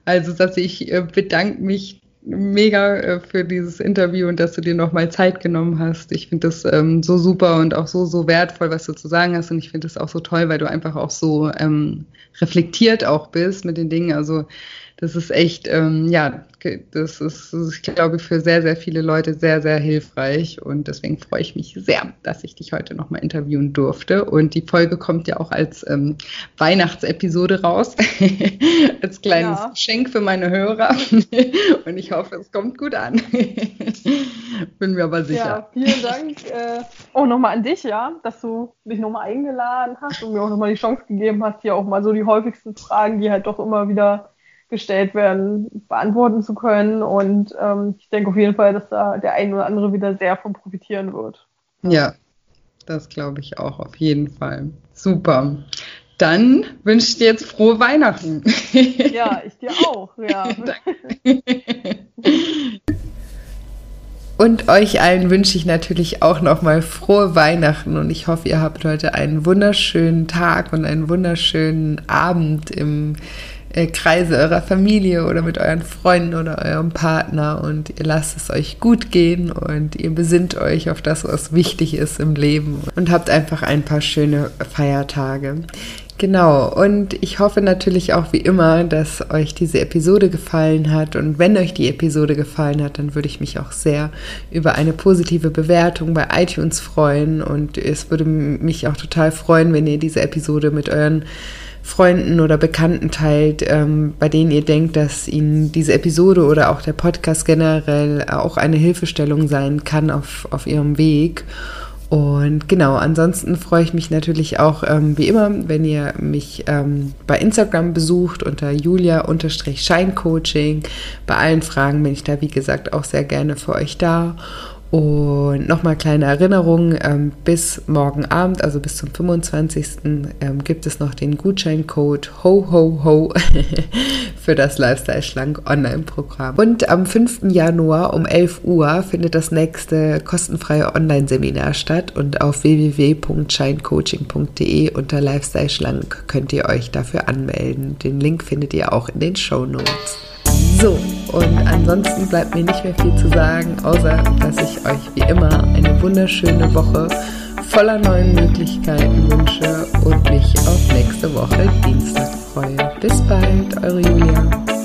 Also, dass ich äh, bedanke mich mega äh, für dieses Interview und dass du dir nochmal Zeit genommen hast. Ich finde das ähm, so super und auch so, so wertvoll, was du zu sagen hast. Und ich finde das auch so toll, weil du einfach auch so ähm, reflektiert auch bist mit den Dingen. Also das ist echt, ähm, ja, das ist, ich glaube, für sehr, sehr viele Leute sehr, sehr hilfreich. Und deswegen freue ich mich sehr, dass ich dich heute nochmal interviewen durfte. Und die Folge kommt ja auch als ähm, Weihnachtsepisode raus, als kleines ja. Geschenk für meine Hörer. Und ich hoffe, es kommt gut an. Bin mir aber sicher. Ja, vielen Dank äh, auch nochmal an dich, ja, dass du mich nochmal eingeladen hast und mir auch nochmal die Chance gegeben hast, hier auch mal so die häufigsten Fragen, die halt doch immer wieder gestellt werden, beantworten zu können. Und ähm, ich denke auf jeden Fall, dass da der ein oder andere wieder sehr von profitieren wird. Ja, das glaube ich auch auf jeden Fall. Super. Dann wünsche ich dir jetzt frohe Weihnachten. Ja, ich dir auch. Ja. Und euch allen wünsche ich natürlich auch nochmal frohe Weihnachten und ich hoffe, ihr habt heute einen wunderschönen Tag und einen wunderschönen Abend im äh, Kreise eurer Familie oder mit euren Freunden oder eurem Partner und ihr lasst es euch gut gehen und ihr besinnt euch auf das, was wichtig ist im Leben und habt einfach ein paar schöne Feiertage. Genau, und ich hoffe natürlich auch wie immer, dass euch diese Episode gefallen hat. Und wenn euch die Episode gefallen hat, dann würde ich mich auch sehr über eine positive Bewertung bei iTunes freuen. Und es würde mich auch total freuen, wenn ihr diese Episode mit euren Freunden oder Bekannten teilt, ähm, bei denen ihr denkt, dass ihnen diese Episode oder auch der Podcast generell auch eine Hilfestellung sein kann auf, auf ihrem Weg. Und genau, ansonsten freue ich mich natürlich auch ähm, wie immer, wenn ihr mich ähm, bei Instagram besucht unter julia-scheincoaching. Bei allen Fragen bin ich da, wie gesagt, auch sehr gerne für euch da. Und nochmal kleine Erinnerung, ähm, bis morgen Abend, also bis zum 25. Ähm, gibt es noch den Gutscheincode Ho Ho Ho für das Lifestyle Schlank Online-Programm. Und am 5. Januar um 11 Uhr findet das nächste kostenfreie Online-Seminar statt und auf www.scheincoaching.de unter Lifestyle Schlank könnt ihr euch dafür anmelden. Den Link findet ihr auch in den Show Notes. So, und ansonsten bleibt mir nicht mehr viel zu sagen, außer dass ich euch wie immer eine wunderschöne Woche voller neuen Möglichkeiten wünsche und mich auf nächste Woche Dienstag freue. Bis bald, eure Julia.